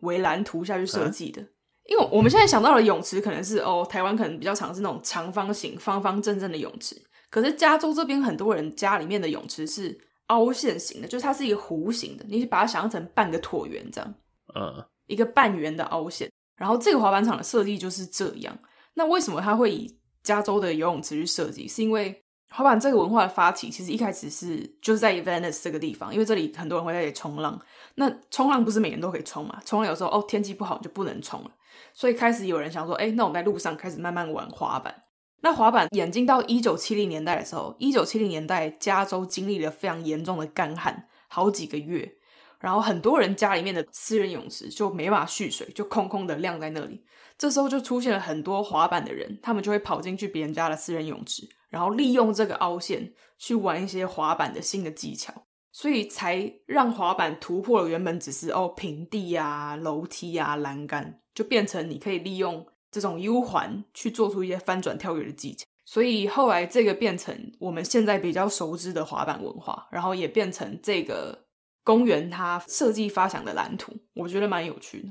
[SPEAKER 2] 为蓝图下去设计的，因为我们现在想到的泳池可能是哦台湾可能比较常是那种长方形、方方正正的泳池。可是加州这边很多人家里面的泳池是凹陷型的，就是它是一个弧形的，你把它想象成半个椭圆这样，嗯，一个半圆的凹陷。然后这个滑板场的设计就是这样。那为什么它会以加州的游泳池去设计？是因为滑板这个文化的发起，其实一开始是就是在 Venice 这个地方，因为这里很多人会在这里冲浪。那冲浪不是每人都可以冲嘛？冲浪有时候哦天气不好就不能冲了，所以开始有人想说，哎，那我们在路上开始慢慢玩滑板。那滑板演进到一九七零年代的时候，一九七零年代加州经历了非常严重的干旱，好几个月，然后很多人家里面的私人泳池就没办法蓄水，就空空的晾在那里。这时候就出现了很多滑板的人，他们就会跑进去别人家的私人泳池，然后利用这个凹陷去玩一些滑板的新的技巧，所以才让滑板突破了原本只是哦平地啊、楼梯啊、栏杆，就变成你可以利用这种 U 环去做出一些翻转跳跃的技巧。所以后来这个变成我们现在比较熟知的滑板文化，然后也变成这个公园它设计发想的蓝图，我觉得蛮有趣的。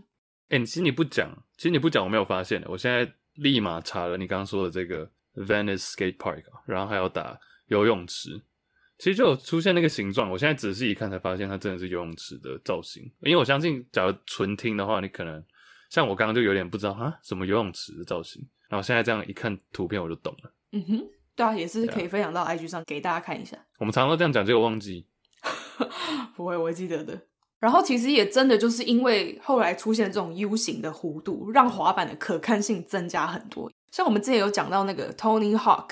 [SPEAKER 1] 哎、欸，其实你不讲，其实你不讲，我没有发现的。我现在立马查了你刚刚说的这个 Venice Skate Park，然后还有打游泳池，其实就有出现那个形状。我现在仔细一看，才发现它真的是游泳池的造型。因为我相信，假如纯听的话，你可能像我刚刚就有点不知道啊，什么游泳池的造型。然后现在这样一看图片，我就懂了。
[SPEAKER 2] 嗯哼，对啊，也是可以分享到 IG 上给大家看一下。
[SPEAKER 1] 我们常常都这样讲，结果忘记。
[SPEAKER 2] 不会，我会记得的。然后其实也真的就是因为后来出现这种 U 型的弧度，让滑板的可看性增加很多。像我们之前有讲到那个 Tony Hawk，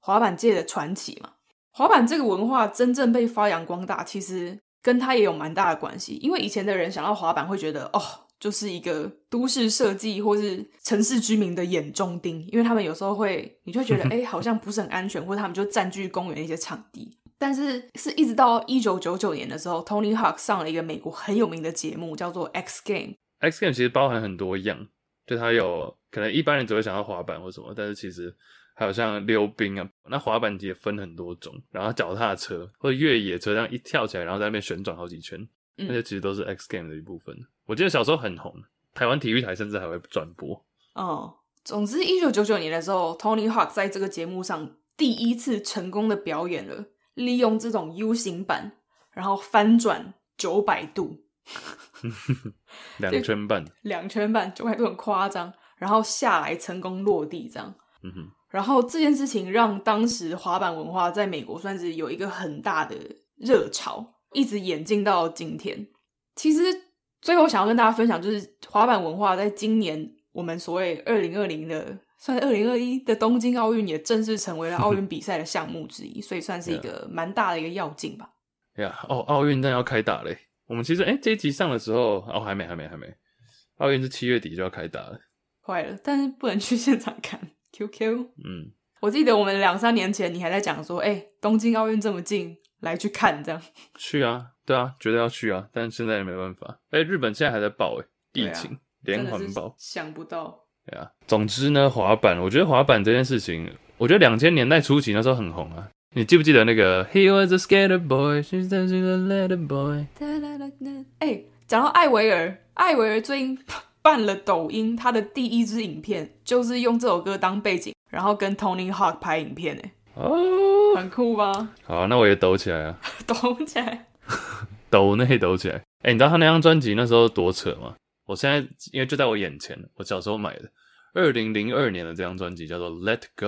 [SPEAKER 2] 滑板界的传奇嘛。滑板这个文化真正被发扬光大，其实跟他也有蛮大的关系。因为以前的人想到滑板，会觉得哦，就是一个都市设计或是城市居民的眼中钉，因为他们有时候会，你就会觉得 哎，好像不是很安全，或者他们就占据公园的一些场地。但是是一直到一九九九年的时候，Tony Hawk 上了一个美国很有名的节目，叫做 X Game。
[SPEAKER 1] X Game 其实包含很多样，就它有可能一般人只会想到滑板或什么，但是其实还有像溜冰啊，那滑板也分很多种，然后脚踏车或者越野车这样一跳起来，然后在那边旋转好几圈，那些其实都是 X Game 的一部分。我记得小时候很红，台湾体育台甚至还会转播。
[SPEAKER 2] 哦，总之一九九九年的时候，Tony Hawk 在这个节目上第一次成功的表演了。利用这种 U 型板，然后翻转九百度，
[SPEAKER 1] 两圈半，
[SPEAKER 2] 两圈半九百度很夸张，然后下来成功落地这样。
[SPEAKER 1] 嗯哼，然
[SPEAKER 2] 后这件事情让当时滑板文化在美国算是有一个很大的热潮，一直演进到今天。其实最后想要跟大家分享，就是滑板文化在今年我们所谓二零二零的。算是二零二一的东京奥运也正式成为了 奥运比赛的项目之一，所以算是一个蛮大的一个要进吧。
[SPEAKER 1] 呀、yeah. yeah. 哦，奥运但要开打嘞！我们其实哎、欸，这一集上的时候哦，还没，还没，还没。奥运是七月底就要开打了，
[SPEAKER 2] 坏了，但是不能去现场看。QQ，
[SPEAKER 1] 嗯，
[SPEAKER 2] 我记得我们两三年前你还在讲说，哎、欸，东京奥运这么近，来去看这样。
[SPEAKER 1] 去啊，对啊，绝对要去啊！但是现在也没办法。哎、欸，日本现在还在爆哎，疫情连环爆，
[SPEAKER 2] 想不到。
[SPEAKER 1] 对啊，总之呢，滑板，我觉得滑板这件事情，我觉得两千年代初期那时候很红啊。你记不记得那个 He was a skater boy, she's a little boy。
[SPEAKER 2] 哎、欸，讲到艾维尔，艾维尔最近办了抖音，他的第一支影片就是用这首歌当背景，然后跟 Tony Hawk 拍影片，哎，哦，很酷吧？
[SPEAKER 1] 好，那我也抖起来啊，
[SPEAKER 2] 抖起来，
[SPEAKER 1] 抖那抖起来。哎、欸，你知道他那张专辑那时候多扯吗？我现在因为就在我眼前，我小时候买的，二零零二年的这张专辑叫做《Let Go》，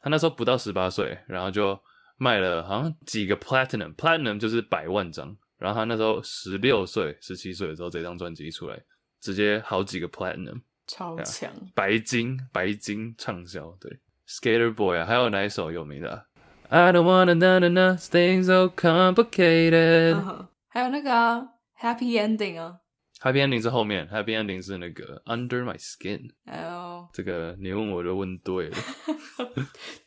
[SPEAKER 1] 他那时候不到十八岁，然后就卖了好像几个 Platinum，Platinum 就是百万张，然后他那时候十六岁、十七岁的时候，这张专辑一出来，直接好几个 Platinum，
[SPEAKER 2] 超强，
[SPEAKER 1] 白金白金畅销，对，Skater Boy 啊，还有哪一首有名的、啊、？I don't wanna know enough things so complicated，、uh-huh.
[SPEAKER 2] 还有那个、啊、Happy Ending 啊。
[SPEAKER 1] Happy Ending 是后面，Happy Ending 是那个 Under My Skin。
[SPEAKER 2] 哦，
[SPEAKER 1] 这个你问我就问对了，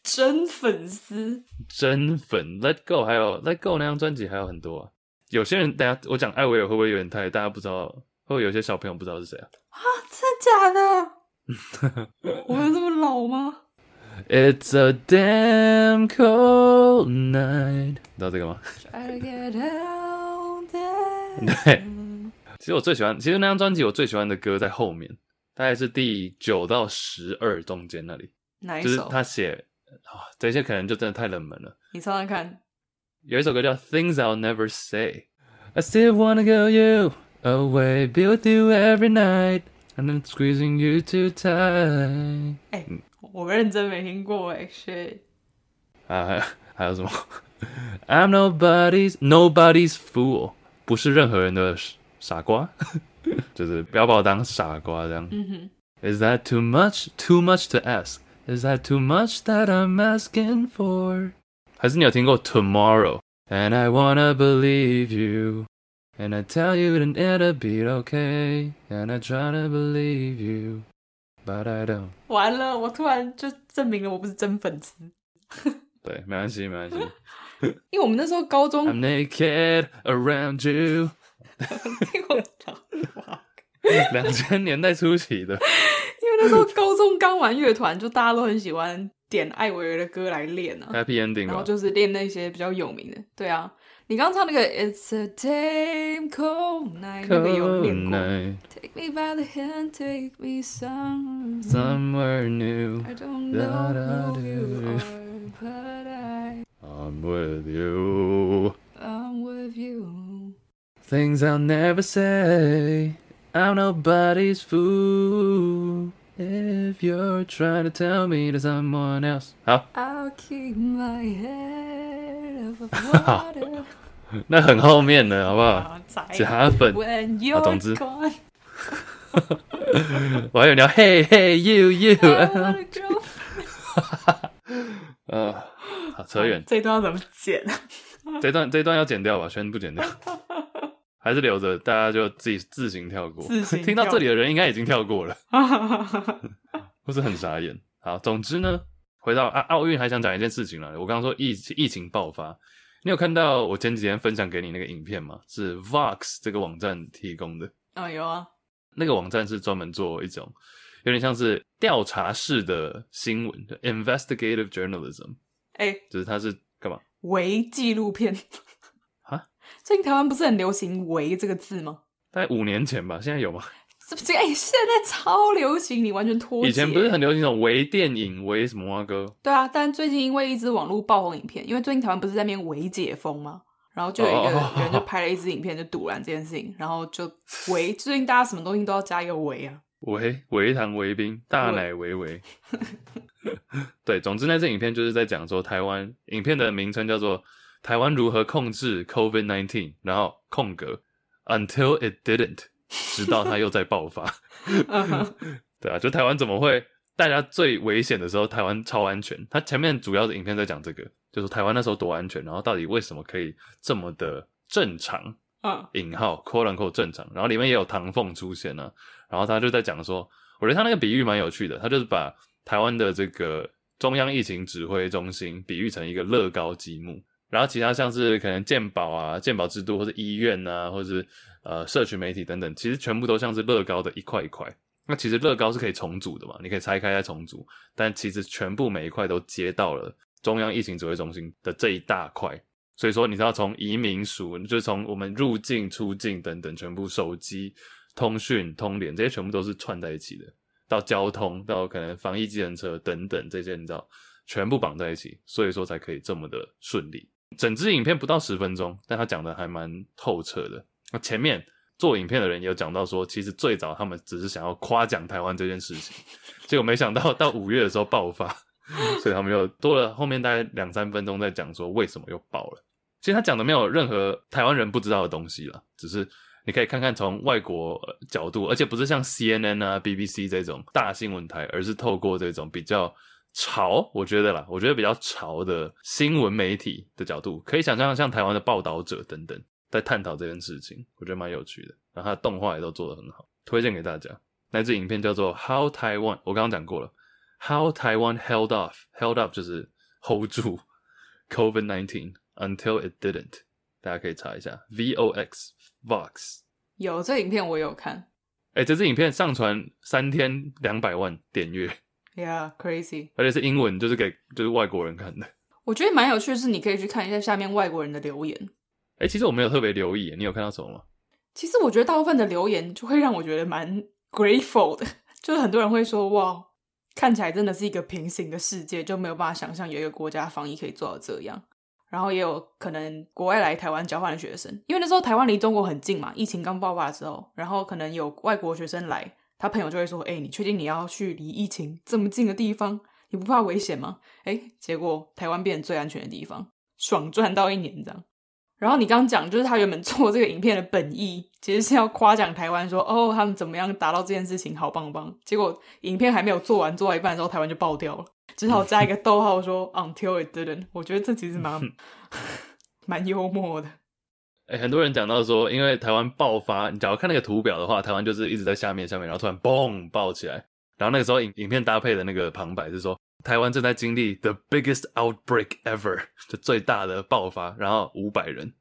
[SPEAKER 2] 真粉丝，
[SPEAKER 1] 真粉。Let Go 还有 Let Go 那张专辑还有很多啊。有些人，大家我讲艾薇儿会不会有点太大家不知道？会不会有些小朋友不知道是谁啊？
[SPEAKER 2] 啊，真的假的？我有这么老吗
[SPEAKER 1] ？It's a damn cold night，你知道这个吗？对。其实我最喜欢，其实那张专辑我最喜欢的歌在后面，大概是第九到十二中间那里。
[SPEAKER 2] 哪一首？
[SPEAKER 1] 就是他写，啊，这些可能就真的太冷门了。
[SPEAKER 2] 你唱唱看。
[SPEAKER 1] 有一首歌叫《Things I'll Never Say》，I still wanna go you away, be with you every night, and then squeezing you too tight。
[SPEAKER 2] 哎、欸， 我认真没听过哎，shit。
[SPEAKER 1] 啊，还有还有什么？I'm nobody's nobody's fool，不是任何人的。傻瓜，就是不要把我当傻瓜这样。
[SPEAKER 2] 嗯哼。
[SPEAKER 1] Is that too much? Too much to ask? Is that too much that I'm asking for? 还是你有听过 Tomorrow? And I wanna believe you. And I tell you that it'll be okay, and I try to believe you, but I don't.
[SPEAKER 2] 完了，我突然就证明了我不是真粉丝。
[SPEAKER 1] 对，没关系，没关系。
[SPEAKER 2] 因为我们那时候高中
[SPEAKER 1] ，I'm naked around you。
[SPEAKER 2] 听我讲，
[SPEAKER 1] 两千年代初期的。
[SPEAKER 2] 因为那时候高中刚玩乐团，就大家都很喜欢点艾薇儿的歌来练啊。
[SPEAKER 1] Happy Ending，
[SPEAKER 2] 然后就是练那些比较有名的。对啊。你刚唱那个 It's a damn cold night，那个有练过。Take me by the hand, take me some
[SPEAKER 1] somewhere new.
[SPEAKER 2] I don't know who you are, but I
[SPEAKER 1] I'm with you.
[SPEAKER 2] I'm with you.
[SPEAKER 1] Things I'll never say. I'm nobody's fool. If you're trying to tell me to someone else，好。
[SPEAKER 2] I'll keep my head above water。
[SPEAKER 1] 那很后面的好不好？假粉。啊，总之。我还以为你要嘿嘿 you you。呃，好扯远。
[SPEAKER 2] 这段要怎么剪？
[SPEAKER 1] 这段这段要剪掉吧，全部剪掉。还是留着，大家就自己自行跳过。
[SPEAKER 2] 自行。
[SPEAKER 1] 听到这里的人应该已经跳过了，不是很傻眼。好，总之呢，回到啊奥运，还想讲一件事情了。我刚刚说疫疫情爆发，你有看到我前几天分享给你那个影片吗？是 Vox 这个网站提供的。
[SPEAKER 2] 啊，有啊。
[SPEAKER 1] 那个网站是专门做一种有点像是调查式的新闻，investigative journalism。哎，就是它是干嘛？
[SPEAKER 2] 为纪录片。最近台湾不是很流行“伪”这个字吗？
[SPEAKER 1] 大概五年前吧，现在有吗？
[SPEAKER 2] 这不是？哎、欸，现在超流行，你完全脱节。
[SPEAKER 1] 以前不是很流行那种伪电影、伪什么啊哥？
[SPEAKER 2] 对啊，但最近因为一支网络爆红影片，因为最近台湾不是在那边伪解封吗？然后就有一个人就拍了一支影片，就堵拦这件事情，然后就伪。最近大家什么东西都要加一个“伪”啊，
[SPEAKER 1] 伪伪糖伪冰，大奶维维。对，总之那支影片就是在讲说台湾，影片的名称叫做。台湾如何控制 COVID-19？然后空格 until it didn't，直到它又在爆发。对啊，就台湾怎么会？大家最危险的时候，台湾超安全。它前面主要的影片在讲这个，就是台湾那时候多安全，然后到底为什么可以这么的正常？啊，引号 quote unquote 正常。然后里面也有唐凤出现呢，然后他就在讲说，我觉得他那个比喻蛮有趣的，他就是把台湾的这个中央疫情指挥中心比喻成一个乐高积木。然后其他像是可能健保啊、健保制度，或者医院啊，或者是呃社群媒体等等，其实全部都像是乐高的一块一块。那其实乐高是可以重组的嘛，你可以拆开再重组，但其实全部每一块都接到了中央疫情指挥中心的这一大块。所以说，你知道从移民署，就是从我们入境、出境等等，全部手机、通讯、通联这些全部都是串在一起的，到交通，到可能防疫计程车等等这些，你知道全部绑在一起，所以说才可以这么的顺利。整支影片不到十分钟，但他讲的还蛮透彻的。那前面做影片的人也有讲到说，其实最早他们只是想要夸奖台湾这件事情，结果没想到到五月的时候爆发，所以他们又多了后面大概两三分钟在讲说为什么又爆了。其实他讲的没有任何台湾人不知道的东西了，只是你可以看看从外国角度，而且不是像 CNN 啊、BBC 这种大新闻台，而是透过这种比较。潮，我觉得啦，我觉得比较潮的新闻媒体的角度，可以想象像台湾的报道者等等，在探讨这件事情，我觉得蛮有趣的。然后他的动画也都做得很好，推荐给大家。那支影片叫做《How Taiwan》，我刚刚讲过了，《How Taiwan Held Off》，Held Up 就是 hold 住 COVID nineteen until it didn't，大家可以查一下 Vox Vox。有
[SPEAKER 2] 这影片我有看，
[SPEAKER 1] 哎、欸，这支影片上传三天两百万点阅。
[SPEAKER 2] Yeah, crazy！
[SPEAKER 1] 而且是英文，就是给就是外国人看的。
[SPEAKER 2] 我觉得蛮有趣的是，你可以去看一下下面外国人的留言。
[SPEAKER 1] 哎、欸，其实我没有特别留意，你有看到什么吗？
[SPEAKER 2] 其实我觉得大部分的留言就会让我觉得蛮 grateful 的，就是很多人会说：“哇，看起来真的是一个平行的世界，就没有办法想象有一个国家防疫可以做到这样。”然后也有可能国外来台湾交换的学生，因为那时候台湾离中国很近嘛，疫情刚爆发的时候，然后可能有外国学生来。他朋友就会说：“哎、欸，你确定你要去离疫情这么近的地方？你不怕危险吗？”哎、欸，结果台湾变成最安全的地方，爽赚到一年这样。然后你刚刚讲，就是他原本做这个影片的本意，其实是要夸奖台湾，说：“哦，他们怎么样达到这件事情，好棒棒。”结果影片还没有做完，做到一半的时候，台湾就爆掉了，只好加一个逗号说：“Until it didn't。”我觉得这其实蛮 蛮幽默的。
[SPEAKER 1] 哎、欸，很多人讲到说，因为台湾爆发，你假如看那个图表的话，台湾就是一直在下面下面，然后突然嘣爆起来，然后那个时候影影片搭配的那个旁白是说，台湾正在经历 the biggest outbreak ever，就最大的爆发，然后五百人，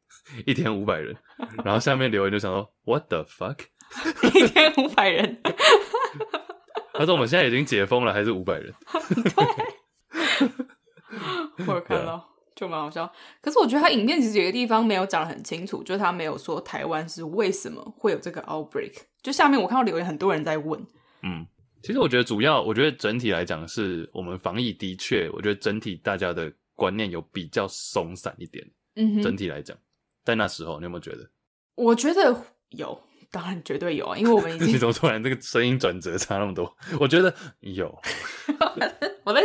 [SPEAKER 1] 一天五百人，然后下面留言就想说 what the fuck，
[SPEAKER 2] 一天五百人，
[SPEAKER 1] 他说我们现在已经解封了，还是五百人？
[SPEAKER 2] 对，我有看到。就蛮好笑，可是我觉得他影片其实有个地方没有讲得很清楚，就是他没有说台湾是为什么会有这个 outbreak。就下面我看到留言，很多人在问。
[SPEAKER 1] 嗯，其实我觉得主要，我觉得整体来讲是我们防疫的确，我觉得整体大家的观念有比较松散一点。嗯哼，整体来讲，在那时候你有没有觉得？
[SPEAKER 2] 我觉得有，当然绝对有啊，因为我们已经
[SPEAKER 1] 你怎么突然这个声音转折差那么多？我觉得有，
[SPEAKER 2] 我在。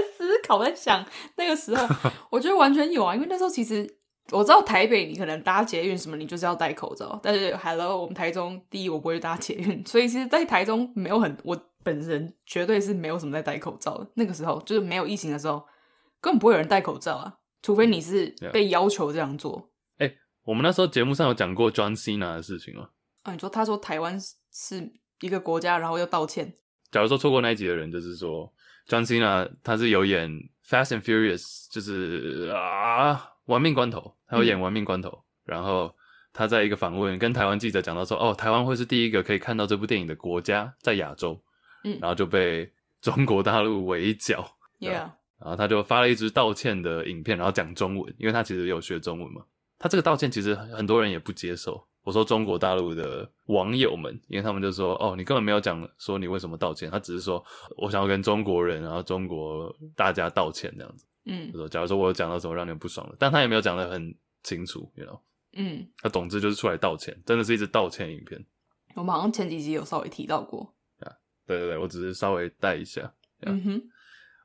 [SPEAKER 2] 我在想那个时候，我觉得完全有啊，因为那时候其实我知道台北你可能搭捷运什么，你就是要戴口罩。但是 Hello，我们台中第一我不会搭捷运，所以其实，在台中没有很，我本人绝对是没有什么在戴口罩的。那个时候就是没有疫情的时候，根本不会有人戴口罩啊，除非你是被要求这样做。
[SPEAKER 1] 哎、欸，我们那时候节目上有讲过 John Cena 的事情吗？
[SPEAKER 2] 啊，你说他说台湾是一个国家，然后又道歉。
[SPEAKER 1] 假如说错过那一集的人，就是说。John Cena 他是有演《Fast and Furious》，就是啊，玩命关头，他有演玩命关头。嗯、然后他在一个访问跟台湾记者讲到说：“哦，台湾会是第一个可以看到这部电影的国家，在亚洲。”嗯，然后就被中国大陆围剿。Yeah，然后他就发了一支道歉的影片，然后讲中文，因为他其实有学中文嘛。他这个道歉其实很多人也不接受。我说中国大陆的网友们，因为他们就说：“哦，你根本没有讲说你为什么道歉，他只是说我想要跟中国人，然后中国大家道歉这样子。”嗯，就说假如说我有讲到什么让你们不爽了，但他也没有讲的很清楚，you know？嗯，他总之就是出来道歉，真的是一直道歉影片。
[SPEAKER 2] 我们好像前几集有稍微提到过。
[SPEAKER 1] 啊对对对，我只是稍微带一下。嗯哼，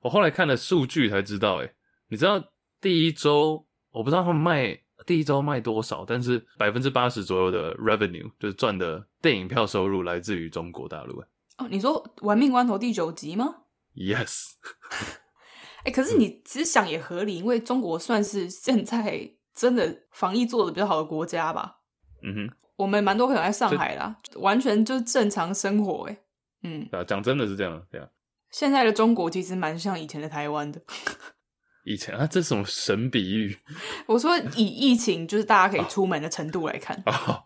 [SPEAKER 1] 我后来看了数据才知道，哎，你知道第一周我不知道他们卖。第一周卖多少？但是百分之八十左右的 revenue 就是赚的电影票收入来自于中国大陆。
[SPEAKER 2] 哦，你说《玩命关头》第九集吗
[SPEAKER 1] ？Yes。
[SPEAKER 2] 哎、欸，可是你其实想也合理，因为中国算是现在真的防疫做的比较好的国家吧。嗯哼，我们蛮多朋友在上海啦，完全就是正常生活。哎，嗯，
[SPEAKER 1] 啊，讲真的是这样，对啊。
[SPEAKER 2] 现在的中国其实蛮像以前的台湾的。
[SPEAKER 1] 以前啊，这是什么神比喻？
[SPEAKER 2] 我说以疫情就是大家可以出门的程度来看。
[SPEAKER 1] 哦哦、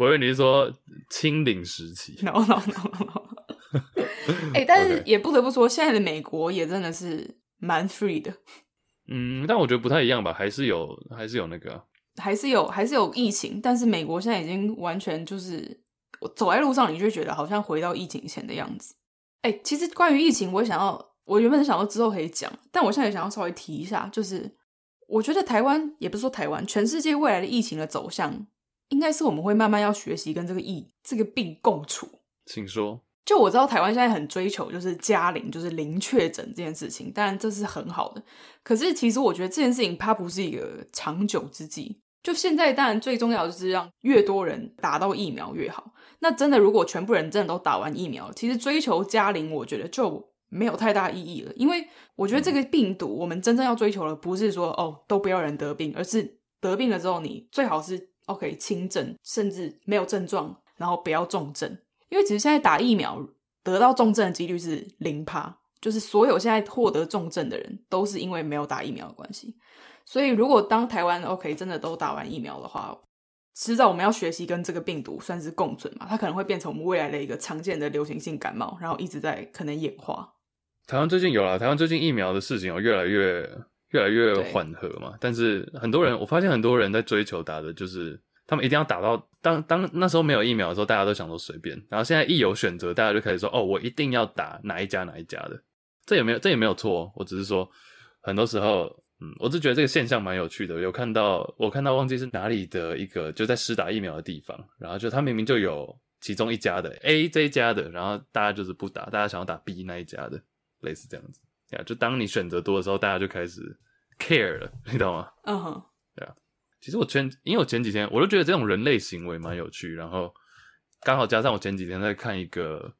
[SPEAKER 1] 我以为你是说清零时期。
[SPEAKER 2] No no no no。哎、欸，但是也不得不说，现在的美国也真的是蛮 free 的。
[SPEAKER 1] 嗯，但我觉得不太一样吧，还是有，还是有那个、啊，
[SPEAKER 2] 还是有，还是有疫情。但是美国现在已经完全就是，我走在路上，你就觉得好像回到疫情前的样子。哎、欸，其实关于疫情，我也想要。我原本是想说之后可以讲，但我现在也想要稍微提一下，就是我觉得台湾也不是说台湾，全世界未来的疫情的走向，应该是我们会慢慢要学习跟这个疫这个病共处。
[SPEAKER 1] 请说。
[SPEAKER 2] 就我知道台湾现在很追求就是加零，就是零确诊这件事情，当然这是很好的。可是其实我觉得这件事情它不是一个长久之计。就现在当然最重要的就是让越多人打到疫苗越好。那真的如果全部人真的都打完疫苗，其实追求加零，我觉得就。没有太大意义了，因为我觉得这个病毒，我们真正要追求的不是说哦，都不要人得病，而是得病了之后，你最好是 OK 轻症，甚至没有症状，然后不要重症。因为其实现在打疫苗得到重症的几率是零趴，就是所有现在获得重症的人都是因为没有打疫苗的关系。所以如果当台湾 OK 真的都打完疫苗的话，迟早我们要学习跟这个病毒算是共存嘛，它可能会变成我们未来的一个常见的流行性感冒，然后一直在可能演化。
[SPEAKER 1] 台湾最近有了，台湾最近疫苗的事情有越来越越来越缓和嘛，但是很多人，我发现很多人在追求打的就是他们一定要打到当当那时候没有疫苗的时候，大家都想说随便，然后现在一有选择，大家就开始说哦，我一定要打哪一家哪一家的，这也没有这也没有错，我只是说很多时候，嗯，我是觉得这个现象蛮有趣的，有看到我看到忘记是哪里的一个就在施打疫苗的地方，然后就他明明就有其中一家的 A 这一家的，然后大家就是不打，大家想要打 B 那一家的。类似这样子，呀，就当你选择多的时候，大家就开始 care 了，你懂吗？嗯哼，对啊。其实我前，因为我前几天我就觉得这种人类行为蛮有趣，然后刚好加上我前几天在看一个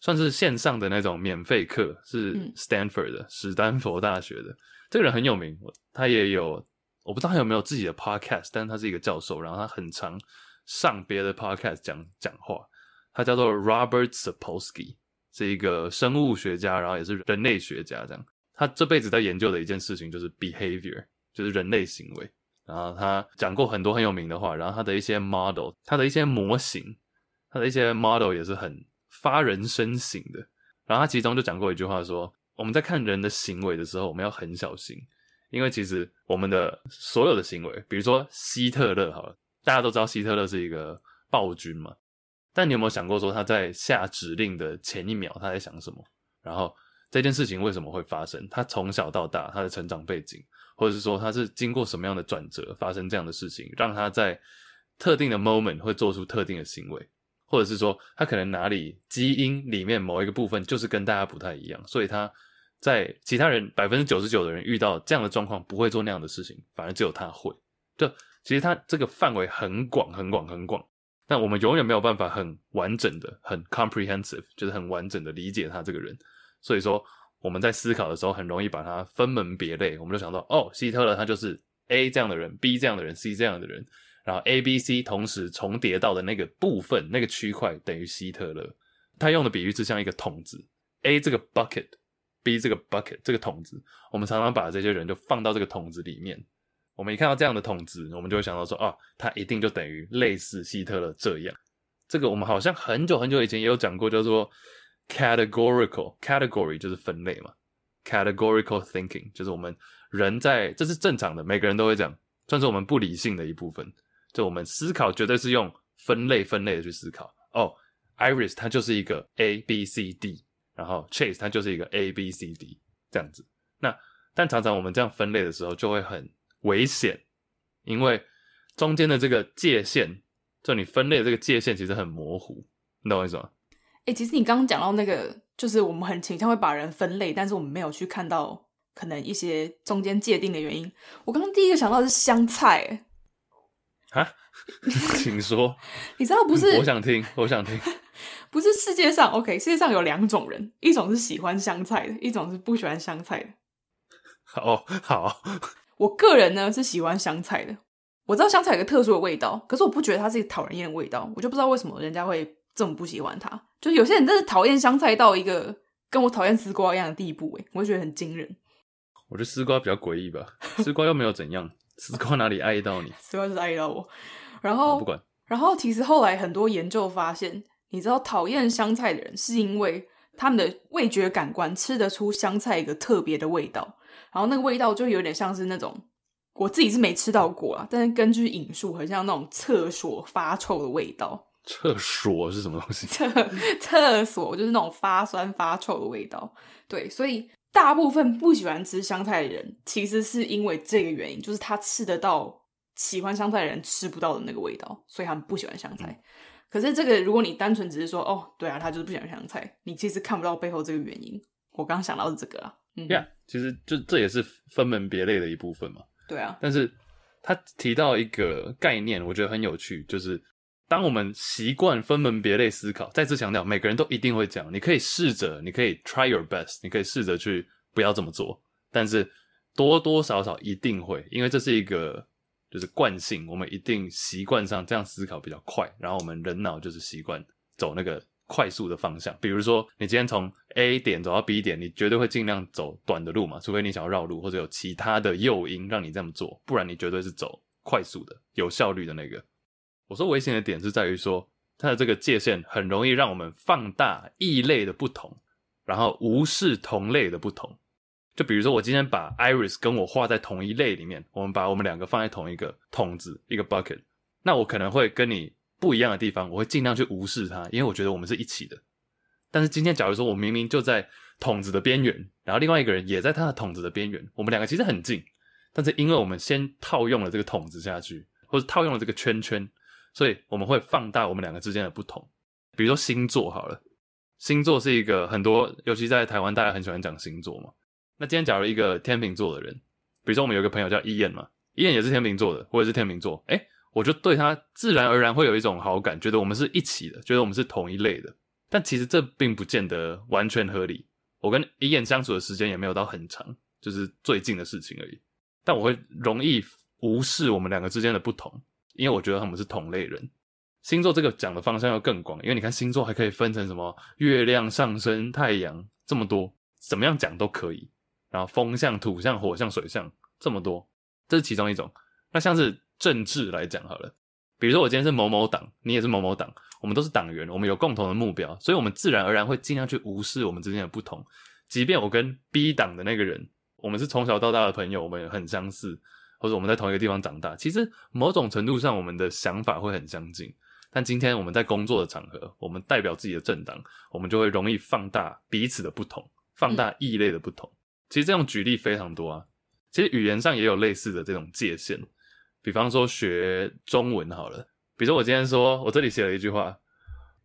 [SPEAKER 1] 算是线上的那种免费课，是 Stanford 的，嗯、史丹佛大学的。这个人很有名，他也有我不知道他有没有自己的 podcast，但是他是一个教授，然后他很常上别的 podcast 讲讲话。他叫做 Robert Sapolsky，是一个生物学家，然后也是人类学家。这样，他这辈子在研究的一件事情就是 behavior，就是人类行为。然后他讲过很多很有名的话，然后他的一些 model，他的一些模型，他的一些 model 也是很发人深省的。然后他其中就讲过一句话说：我们在看人的行为的时候，我们要很小心。因为其实我们的所有的行为，比如说希特勒，好了，大家都知道希特勒是一个暴君嘛。但你有没有想过，说他在下指令的前一秒他在想什么？然后这件事情为什么会发生？他从小到大他的成长背景，或者是说他是经过什么样的转折发生这样的事情，让他在特定的 moment 会做出特定的行为，或者是说他可能哪里基因里面某一个部分就是跟大家不太一样，所以他。在其他人百分之九十九的人遇到这样的状况，不会做那样的事情，反而只有他会。就其实他这个范围很广、很广、很广，但我们永远没有办法很完整的、很 comprehensive，就是很完整的理解他这个人。所以说我们在思考的时候，很容易把它分门别类。我们就想到，哦，希特勒他就是 A 这样的人，B 这样的人，C 这样的人，然后 A、B、C 同时重叠到的那个部分、那个区块等于希特勒。他用的比喻是像一个桶子，A 这个 bucket。B 这个 bucket 这个桶子，我们常常把这些人就放到这个桶子里面。我们一看到这样的桶子，我们就会想到说，啊，他一定就等于类似希特勒这样。这个我们好像很久很久以前也有讲过，叫做 categorical category 就是分类嘛，categorical thinking 就是我们人在这是正常的，每个人都会讲，算是我们不理性的一部分。就我们思考绝对是用分类分类的去思考。哦，Iris 它就是一个 A B C D。然后 Chase 它就是一个 A B C D 这样子，那但常常我们这样分类的时候就会很危险，因为中间的这个界限，就你分类的这个界限其实很模糊，你懂我意思吗？
[SPEAKER 2] 哎、欸，其实你刚刚讲到那个，就是我们很倾向会把人分类，但是我们没有去看到可能一些中间界定的原因。我刚刚第一个想到的是香菜，哎，啊，
[SPEAKER 1] 请说，
[SPEAKER 2] 你知道不是？
[SPEAKER 1] 我想听，我想听。
[SPEAKER 2] 不是世界上，OK，世界上有两种人，一种是喜欢香菜的，一种是不喜欢香菜的。
[SPEAKER 1] 好好，
[SPEAKER 2] 我个人呢是喜欢香菜的。我知道香菜有个特殊的味道，可是我不觉得它是一个讨人厌的味道，我就不知道为什么人家会这么不喜欢它。就是有些人真的讨厌香菜到一个跟我讨厌丝瓜一样的地步，诶，我就觉得很惊人。
[SPEAKER 1] 我觉得丝瓜比较诡异吧，丝瓜又没有怎样，丝瓜哪里爱到你？
[SPEAKER 2] 丝瓜就是爱到我。然后
[SPEAKER 1] 不管，
[SPEAKER 2] 然后其实后来很多研究发现。你知道讨厌香菜的人是因为他们的味觉感官吃得出香菜一个特别的味道，然后那个味道就有点像是那种我自己是没吃到过啊，但是根据引述很像那种厕所发臭的味道。
[SPEAKER 1] 厕所是什么东西？
[SPEAKER 2] 厕厕所就是那种发酸发臭的味道。对，所以大部分不喜欢吃香菜的人，其实是因为这个原因，就是他吃得到喜欢香菜的人吃不到的那个味道，所以他们不喜欢香菜。嗯可是这个，如果你单纯只是说，哦，对啊，他就是不喜欢香菜，你其实看不到背后这个原因。我刚想到是这个啊，嗯，呀，
[SPEAKER 1] 其实就这也是分门别类的一部分嘛。
[SPEAKER 2] 对啊，
[SPEAKER 1] 但是他提到一个概念，我觉得很有趣，就是当我们习惯分门别类思考，再次强调，每个人都一定会讲，你可以试着，你可以 try your best，你可以试着去不要这么做，但是多多少少一定会，因为这是一个。就是惯性，我们一定习惯上这样思考比较快，然后我们人脑就是习惯走那个快速的方向。比如说，你今天从 A 点走到 B 点，你绝对会尽量走短的路嘛，除非你想要绕路或者有其他的诱因让你这么做，不然你绝对是走快速的、有效率的那个。我说危险的点是在于说，它的这个界限很容易让我们放大异类的不同，然后无视同类的不同。就比如说，我今天把 Iris 跟我画在同一类里面，我们把我们两个放在同一个桶子，一个 bucket，那我可能会跟你不一样的地方，我会尽量去无视它，因为我觉得我们是一起的。但是今天，假如说我明明就在桶子的边缘，然后另外一个人也在他的桶子的边缘，我们两个其实很近，但是因为我们先套用了这个桶子下去，或者套用了这个圈圈，所以我们会放大我们两个之间的不同。比如说星座好了，星座是一个很多，尤其在台湾，大家很喜欢讲星座嘛。那今天假如一个天秤座的人，比如说我们有一个朋友叫伊燕嘛，伊燕也是天秤座的，我也是天秤座，诶，我就对他自然而然会有一种好感，觉得我们是一起的，觉得我们是同一类的。但其实这并不见得完全合理。我跟伊恩相处的时间也没有到很长，就是最近的事情而已。但我会容易无视我们两个之间的不同，因为我觉得他们是同类人。星座这个讲的方向要更广，因为你看星座还可以分成什么月亮上升、太阳这么多，怎么样讲都可以。然后风象、土象、火象、水象这么多，这是其中一种。那像是政治来讲好了，比如说我今天是某某党，你也是某某党，我们都是党员，我们有共同的目标，所以我们自然而然会尽量去无视我们之间的不同。即便我跟 B 党的那个人，我们是从小到大的朋友，我们也很相似，或者我们在同一个地方长大，其实某种程度上我们的想法会很相近。但今天我们在工作的场合，我们代表自己的政党，我们就会容易放大彼此的不同，放大异类的不同。嗯、其实这种举例非常多啊。其实语言上也有类似的这种界限。比方说学中文好了，比如说我今天说我这里写了一句话，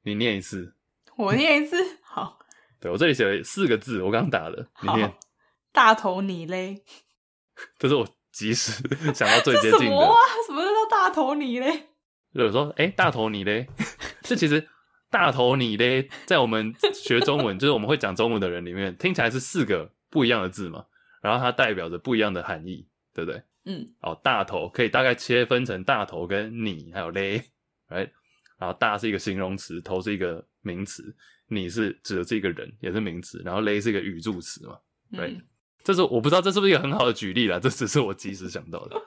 [SPEAKER 1] 你念一次，
[SPEAKER 2] 我念一次，好。
[SPEAKER 1] 对，我这里写了四个字，我刚打的，你念。
[SPEAKER 2] 大头你嘞？
[SPEAKER 1] 这是我即时 想到最接近的。什么
[SPEAKER 2] 啊？什么叫大头你嘞？
[SPEAKER 1] 就是说，哎、欸，大头你嘞，这其实大头你嘞，在我们学中文，就是我们会讲中文的人里面，听起来是四个不一样的字嘛，然后它代表着不一样的含义，对不对？
[SPEAKER 2] 嗯。
[SPEAKER 1] 哦，大头可以大概切分成大头跟你，还有嘞，right？然后大是一个形容词，头是一个名词，你是指的是一个人，也是名词，然后嘞是一个语助词嘛，right？、嗯、这是我不知道这是不是一个很好的举例啦，这只是我及时想到的。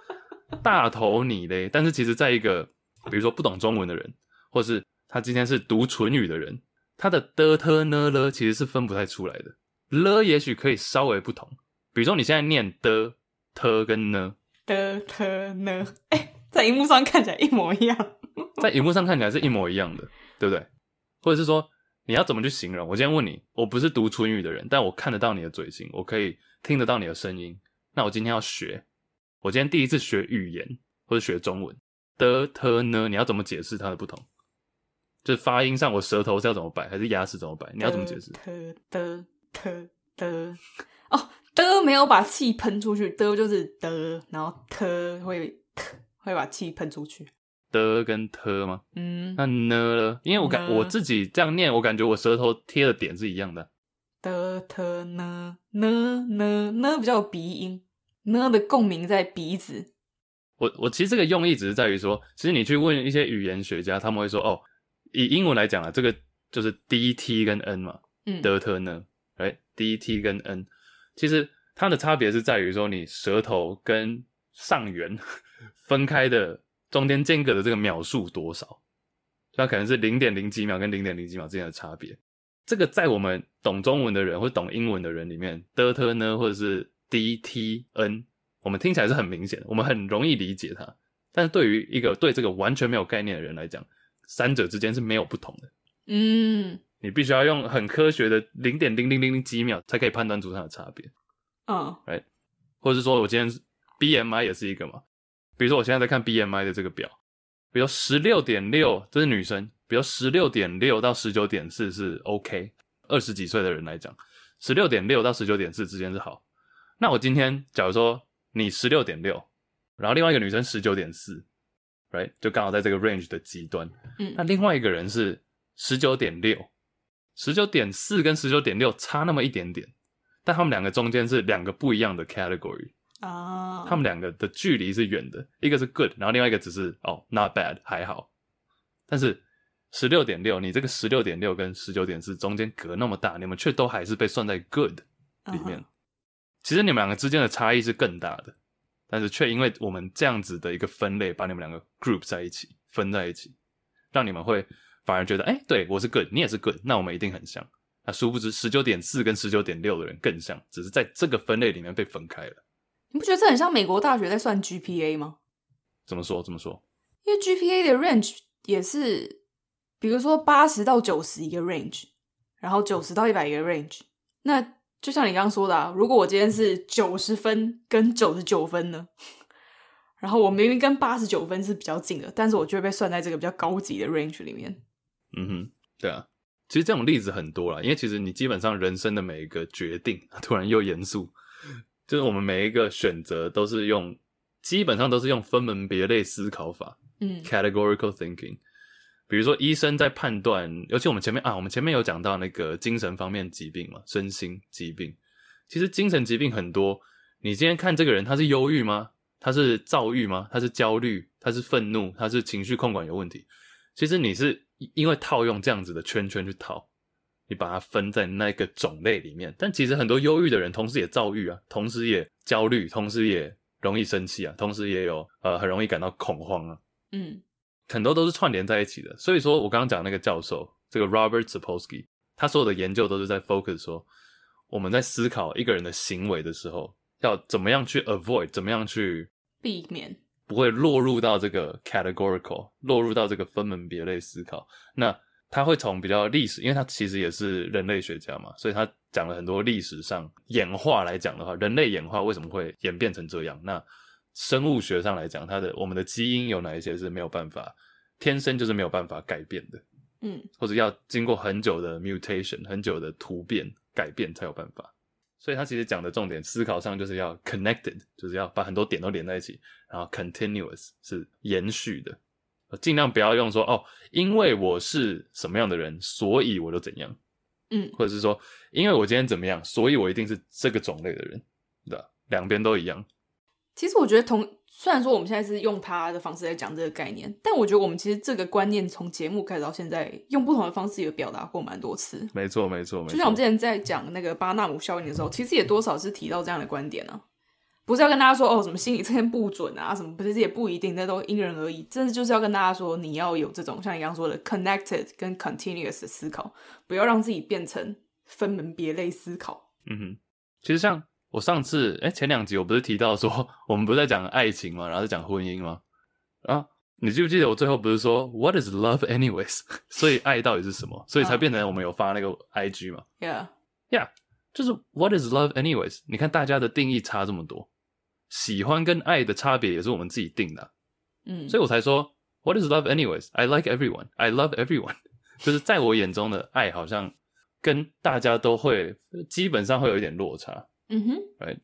[SPEAKER 1] 大头你嘞，但是其实在一个。比如说不懂中文的人，或是他今天是读唇语的人，他的的、特、呢、了其实是分不太出来的。了也许可以稍微不同。比如说你现在念的、特跟呢，
[SPEAKER 2] 的、特、呢，哎，在荧幕上看起来一模一样。
[SPEAKER 1] 在荧幕上看起来是一模一样的，对不对？或者是说你要怎么去形容？我今天问你，我不是读唇语的人，但我看得到你的嘴型，我可以听得到你的声音。那我今天要学，我今天第一次学语言或者学中文。的、特、呢？你要怎么解释它的不同？就是发音上，我舌头是要怎么摆，还是牙齿怎么摆？你要怎么解释？
[SPEAKER 2] 的、的、的、的。哦，的没有把气喷出去，的就是的，然后特会特会把气喷出去。
[SPEAKER 1] 的跟特吗？
[SPEAKER 2] 嗯。
[SPEAKER 1] 那呢？因为我感我自己这样念，我感觉我舌头贴的点是一样的。
[SPEAKER 2] 的、特、呢？呢、呢、呢比较有鼻音，呢的共鸣在鼻子。
[SPEAKER 1] 我我其实这个用意只是在于说，其实你去问一些语言学家，他们会说，哦，以英文来讲啊，这个就是 D T 跟 N 嘛，嗯，的特呢，哎，D T 跟 N，其实它的差别是在于说，你舌头跟上缘 分开的中间间隔的这个秒数多少，它可能是零点零几秒跟零点零几秒之间的差别。这个在我们懂中文的人或懂英文的人里面，的特呢，或者是 D T N。我们听起来是很明显的，我们很容易理解它。但是对于一个对这个完全没有概念的人来讲，三者之间是没有不同的。
[SPEAKER 2] 嗯，
[SPEAKER 1] 你必须要用很科学的零点零零零零几秒才可以判断出它的差别。
[SPEAKER 2] 嗯
[SPEAKER 1] ，right？或者是说我今天 BMI 也是一个嘛？比如说我现在在看 BMI 的这个表，比如十六点六，这是女生，比如十六点六到十九点四是 OK，二十几岁的人来讲，十六点六到十九点四之间是好。那我今天假如说。你十六点六，然后另外一个女生十九点四，right，就刚好在这个 range 的极端。
[SPEAKER 2] 嗯，
[SPEAKER 1] 那另外一个人是十九点六，十九点四跟十九点六差那么一点点，但他们两个中间是两个不一样的 category
[SPEAKER 2] 啊。
[SPEAKER 1] 他们两个的距离是远的，一个是 good，然后另外一个只是哦 not bad 还好。但是十六点六，你这个十六点六跟十九点四中间隔那么大，你们却都还是被算在 good 里面。Uh-huh. 其实你们两个之间的差异是更大的，但是却因为我们这样子的一个分类，把你们两个 group 在一起，分在一起，让你们会反而觉得，哎，对，我是 good，你也是 good，那我们一定很像。那殊不知，十九点四跟十九点六的人更像，只是在这个分类里面被分开了。
[SPEAKER 2] 你不觉得这很像美国大学在算 GPA 吗？
[SPEAKER 1] 怎么说？怎么说？
[SPEAKER 2] 因为 GPA 的 range 也是，比如说八十到九十一个 range，然后九十到一百一个 range，那。就像你刚刚说的啊，如果我今天是九十分跟九十九分呢，然后我明明跟八十九分是比较近的，但是我就会被算在这个比较高级的 range 里面。
[SPEAKER 1] 嗯哼，对啊，其实这种例子很多啦，因为其实你基本上人生的每一个决定，突然又严肃，就是我们每一个选择都是用，基本上都是用分门别类思考法，
[SPEAKER 2] 嗯
[SPEAKER 1] ，categorical thinking。比如说，医生在判断，尤其我们前面啊，我们前面有讲到那个精神方面疾病嘛，身心疾病。其实精神疾病很多，你今天看这个人，他是忧郁吗？他是躁郁吗？他是焦虑？他是愤怒？他是情绪控管有问题？其实你是因为套用这样子的圈圈去套，你把它分在那个种类里面。但其实很多忧郁的人，同时也躁郁啊，同时也焦虑，同时也容易生气啊，同时也有呃很容易感到恐慌啊。
[SPEAKER 2] 嗯，
[SPEAKER 1] 很多都是串联在一起的。所以说我刚刚讲那个教授，这个 Robert Sapolsky，他所有的研究都是在 focus 说，我们在思考一个人的行为的时候，要怎么样去 avoid，怎么样去
[SPEAKER 2] 避免。
[SPEAKER 1] 不会落入到这个 categorical，落入到这个分门别类思考。那他会从比较历史，因为他其实也是人类学家嘛，所以他讲了很多历史上演化来讲的话，人类演化为什么会演变成这样？那生物学上来讲，它的我们的基因有哪一些是没有办法天生就是没有办法改变的？
[SPEAKER 2] 嗯，
[SPEAKER 1] 或者要经过很久的 mutation，很久的突变改变才有办法。所以他其实讲的重点，思考上就是要 connected，就是要把很多点都连在一起，然后 continuous 是延续的，尽量不要用说哦，因为我是什么样的人，所以我就怎样，
[SPEAKER 2] 嗯，
[SPEAKER 1] 或者是说，因为我今天怎么样，所以我一定是这个种类的人，对吧？两边都一样。
[SPEAKER 2] 其实我觉得同。虽然说我们现在是用他的方式来讲这个概念，但我觉得我们其实这个观念从节目开始到现在，用不同的方式也表达过蛮多次。
[SPEAKER 1] 没错，没错，没错。
[SPEAKER 2] 就像我们之前在讲那个巴纳姆效应的时候，其实也多少是提到这样的观点啊。不是要跟大家说哦，什么心理测验不准啊，什么不是也不一定，那都因人而异。真的就是要跟大家说，你要有这种像你刚刚说的 connected 跟 continuous 的思考，不要让自己变成分门别类思考。
[SPEAKER 1] 嗯哼，其实像。我上次哎，前两集我不是提到说，我们不是在讲爱情嘛，然后在讲婚姻吗？啊，你记不记得我最后不是说 What is love anyways？所以爱到底是什么？所以才变成我们有发那个 IG 嘛
[SPEAKER 2] ？Yeah，Yeah，
[SPEAKER 1] 就是 What is love anyways？你看大家的定义差这么多，喜欢跟爱的差别也是我们自己定的啊，
[SPEAKER 2] 嗯，
[SPEAKER 1] 所以我才说 What is love anyways？I like everyone，I love everyone，就是在我眼中的爱好像跟大家都会基本上会有一点落差。
[SPEAKER 2] 嗯哼
[SPEAKER 1] ，right，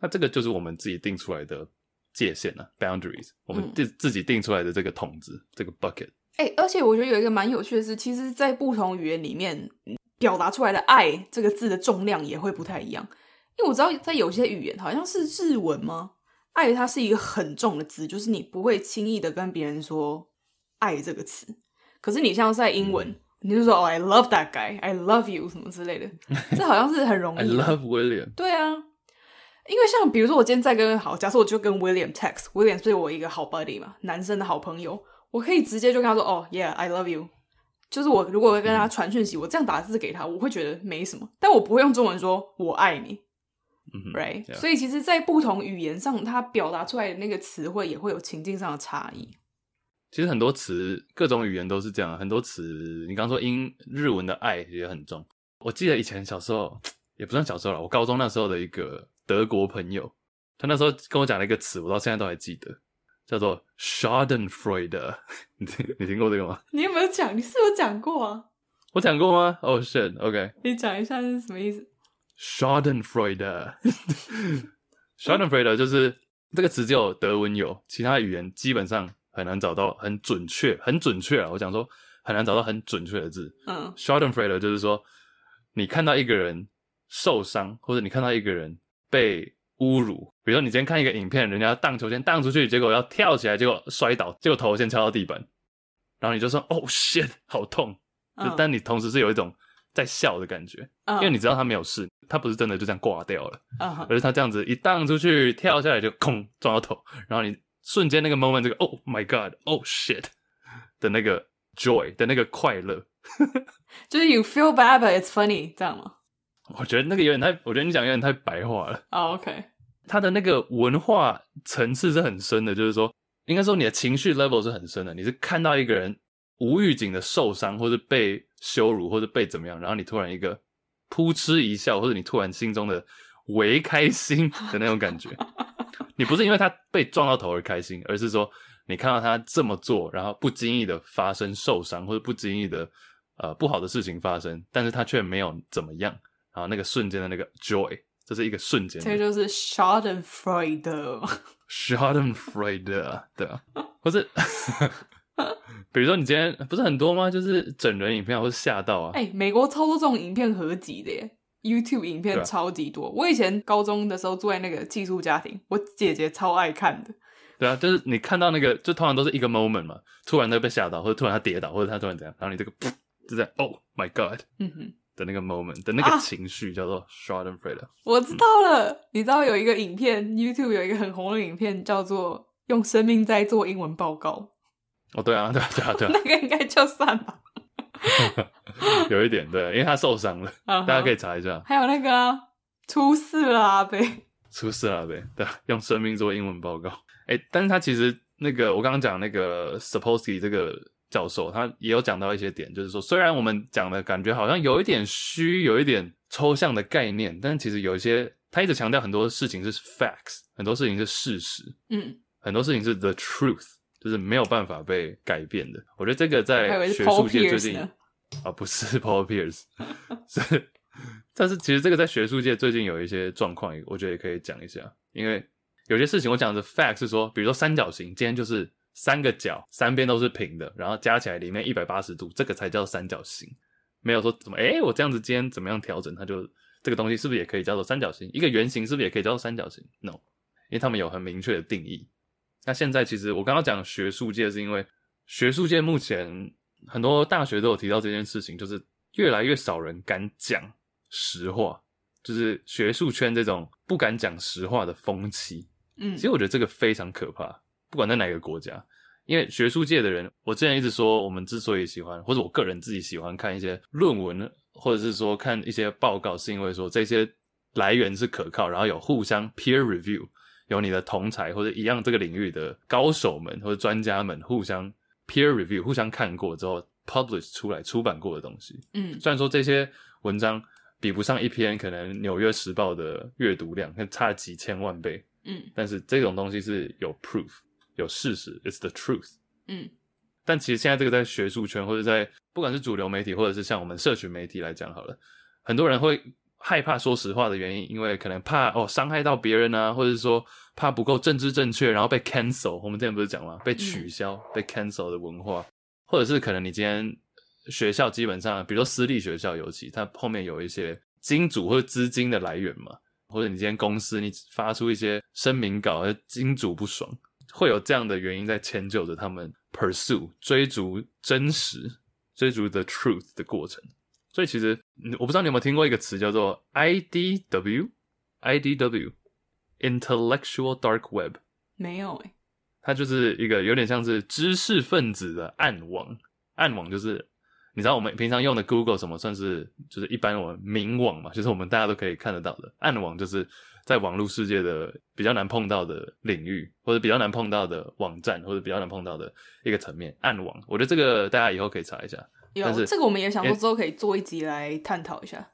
[SPEAKER 1] 那这个就是我们自己定出来的界限了，boundaries，我们自自己定出来的这个桶子，嗯、这个 bucket。
[SPEAKER 2] 哎、欸，而且我觉得有一个蛮有趣的是，其实，在不同语言里面表达出来的“爱”这个字的重量也会不太一样。因为我知道，在有些语言，好像是日文吗？“爱”它是一个很重的字，就是你不会轻易的跟别人说“爱”这个词。可是你像在英文。嗯你就说哦，I love that guy, I love you 什么之类的，这好像是很容易。
[SPEAKER 1] I love William。
[SPEAKER 2] 对啊，因为像比如说我今天在跟好，假设我就跟 William text，William 是我一个好 buddy 嘛，男生的好朋友，我可以直接就跟他说哦，Yeah，I love you。就是我如果会跟他传讯息，我这样打字给他，我会觉得没什么，但我不会用中文说我爱你。
[SPEAKER 1] 嗯，Right？Yeah.
[SPEAKER 2] 所以其实，在不同语言上，它表达出来的那个词汇也会有情境上的差异。
[SPEAKER 1] 其实很多词，各种语言都是这样。很多词，你刚说英日文的爱也很重。我记得以前小时候，也不算小时候了，我高中那时候的一个德国朋友，他那时候跟我讲了一个词，我到现在都还记得，叫做 Schadenfreude。你听，你听过这个吗？
[SPEAKER 2] 你有没有讲？你是不是有讲过啊？
[SPEAKER 1] 我讲过吗？Oh shit，OK。
[SPEAKER 2] 你讲一下是什么意思
[SPEAKER 1] ？Schadenfreude。Schadenfreude 就是这个词只有德文有，其他语言基本上。很难找到很准确、很准确啊！我讲说很难找到很准确的字。
[SPEAKER 2] 嗯
[SPEAKER 1] ，Schadenfreude 就是说，你看到一个人受伤，或者你看到一个人被侮辱。比如说，你今天看一个影片，人家荡秋千荡出去，结果要跳起来，结果摔倒，结果头先敲到地板，然后你就说：“哦，shit，好痛！”就但你同时是有一种在笑的感觉，因为你知道他没有事，他不是真的就这样挂掉了，而是他这样子一荡出去，跳下来就空撞到头，然后你。瞬间那个 moment，这个 Oh my God，Oh shit 的那个 joy 的那个快乐，
[SPEAKER 2] 就是 You feel bad but it's funny，这样吗？
[SPEAKER 1] 我觉得那个有点太，我觉得你讲有点太白话了。
[SPEAKER 2] 哦、oh,，OK，
[SPEAKER 1] 他的那个文化层次是很深的，就是说，应该说你的情绪 level 是很深的。你是看到一个人无预警的受伤，或者被羞辱，或者被怎么样，然后你突然一个扑哧一笑，或者你突然心中的为开心的那种感觉。你不是因为他被撞到头而开心，而是说你看到他这么做，然后不经意的发生受伤，或者不经意的呃不好的事情发生，但是他却没有怎么样，然后那个瞬间的那个 joy，这是一个瞬间。
[SPEAKER 2] 这就是
[SPEAKER 1] Schadenfreude，Schadenfreude，对啊，或是比如说你今天不是很多吗？就是整人影片，或是吓到啊。
[SPEAKER 2] 哎、欸，美国超多这种影片合集的耶。YouTube 影片超级多，啊，我以前高中的时候住在那个寄宿家庭，我姐姐超爱看的，
[SPEAKER 1] 对啊，就是你看到那个，就通常都是一个 moment 嘛，突然他被吓到，或者突然他跌倒，或者他突然怎样，然后你这个噗，就在 Oh my God，
[SPEAKER 2] 嗯哼
[SPEAKER 1] 的那个 moment 的那个情绪叫做 Schadenfreude。
[SPEAKER 2] 我知道了，你知道有一个影片，YouTube 有一个很红的影片，叫做用生命在做英文报告。
[SPEAKER 1] 哦，对啊，对啊，对啊，对啊，
[SPEAKER 2] 那个应该就算吧。
[SPEAKER 1] 有一点对，因为他受伤了，uh huh. 大家可以查一下。
[SPEAKER 2] 还有那个、啊、出事了阿伯，
[SPEAKER 1] 出事了阿伯，对，用生命做英文报告。哎，但是他其实那个我刚刚讲那个 Sapolsky 这个教授，他也有讲到一些点，就是说，虽然我们讲的感觉好像有一点虚，有一点抽象的概念，但其实有一些，他一直强调很多事情是 facts，很多事情是事实，
[SPEAKER 2] 嗯，
[SPEAKER 1] 很多事情是 the truth，就是没有办法被改变的。我觉得这个在学术界最近啊，不是 Paul Pierce，是，但是其实这个在学术界最近有一些状况，我觉得也可以讲一下，因为。有些事情我讲的 fact 是说，比如说三角形，今天就是三个角，三边都是平的，然后加起来里面一百八十度，这个才叫三角形。没有说怎么，诶，我这样子今天怎么样调整，它就这个东西是不是也可以叫做三角形？一个圆形是不是也可以叫做三角形？No，因为他们有很明确的定义。那现在其实我刚刚讲学术界，是因为学术界目前很多大学都有提到这件事情，就是越来越少人敢讲实话，就是学术圈这种不敢讲实话的风气。
[SPEAKER 2] 嗯，
[SPEAKER 1] 其实我觉得这个非常可怕，不管在哪个国家，因为学术界的人，我之前一直说，我们之所以喜欢，或者我个人自己喜欢看一些论文，或者是说看一些报告，是因为说这些来源是可靠，然后有互相 peer review，有你的同才或者一样这个领域的高手们或者专家们互相 peer review，互相看过之后 publish 出来出版过的东西。
[SPEAKER 2] 嗯，
[SPEAKER 1] 虽然说这些文章比不上一篇可能《纽约时报》的阅读量，差了几千万倍。
[SPEAKER 2] 嗯，
[SPEAKER 1] 但是这种东西是有 proof，有事实，it's the truth。
[SPEAKER 2] 嗯，
[SPEAKER 1] 但其实现在这个在学术圈或者在不管是主流媒体或者是像我们社群媒体来讲好了，很多人会害怕说实话的原因，因为可能怕哦伤害到别人啊，或者是说怕不够政治正确，然后被 cancel。我们之前不是讲吗？被取消、嗯、被 cancel 的文化，或者是可能你今天学校基本上，比如说私立学校，尤其它后面有一些金主或者资金的来源嘛。或者你今天公司你发出一些声明稿，而金主不爽，会有这样的原因在迁就着他们 pursue 追逐真实、追逐 the truth 的过程。所以其实我不知道你有没有听过一个词叫做 IDW，IDW intellectual dark web，
[SPEAKER 2] 没有诶，
[SPEAKER 1] 它就是一个有点像是知识分子的暗网，暗网就是。你知道我们平常用的 Google 什么算是就是一般我们明网嘛，就是我们大家都可以看得到的。暗网就是在网络世界的比较难碰到的领域，或者比较难碰到的网站，或者比较难碰到的一个层面。暗网，我觉得这个大家以后可以查一下。
[SPEAKER 2] 有这个我们也想说之后可以做一集来探讨一下。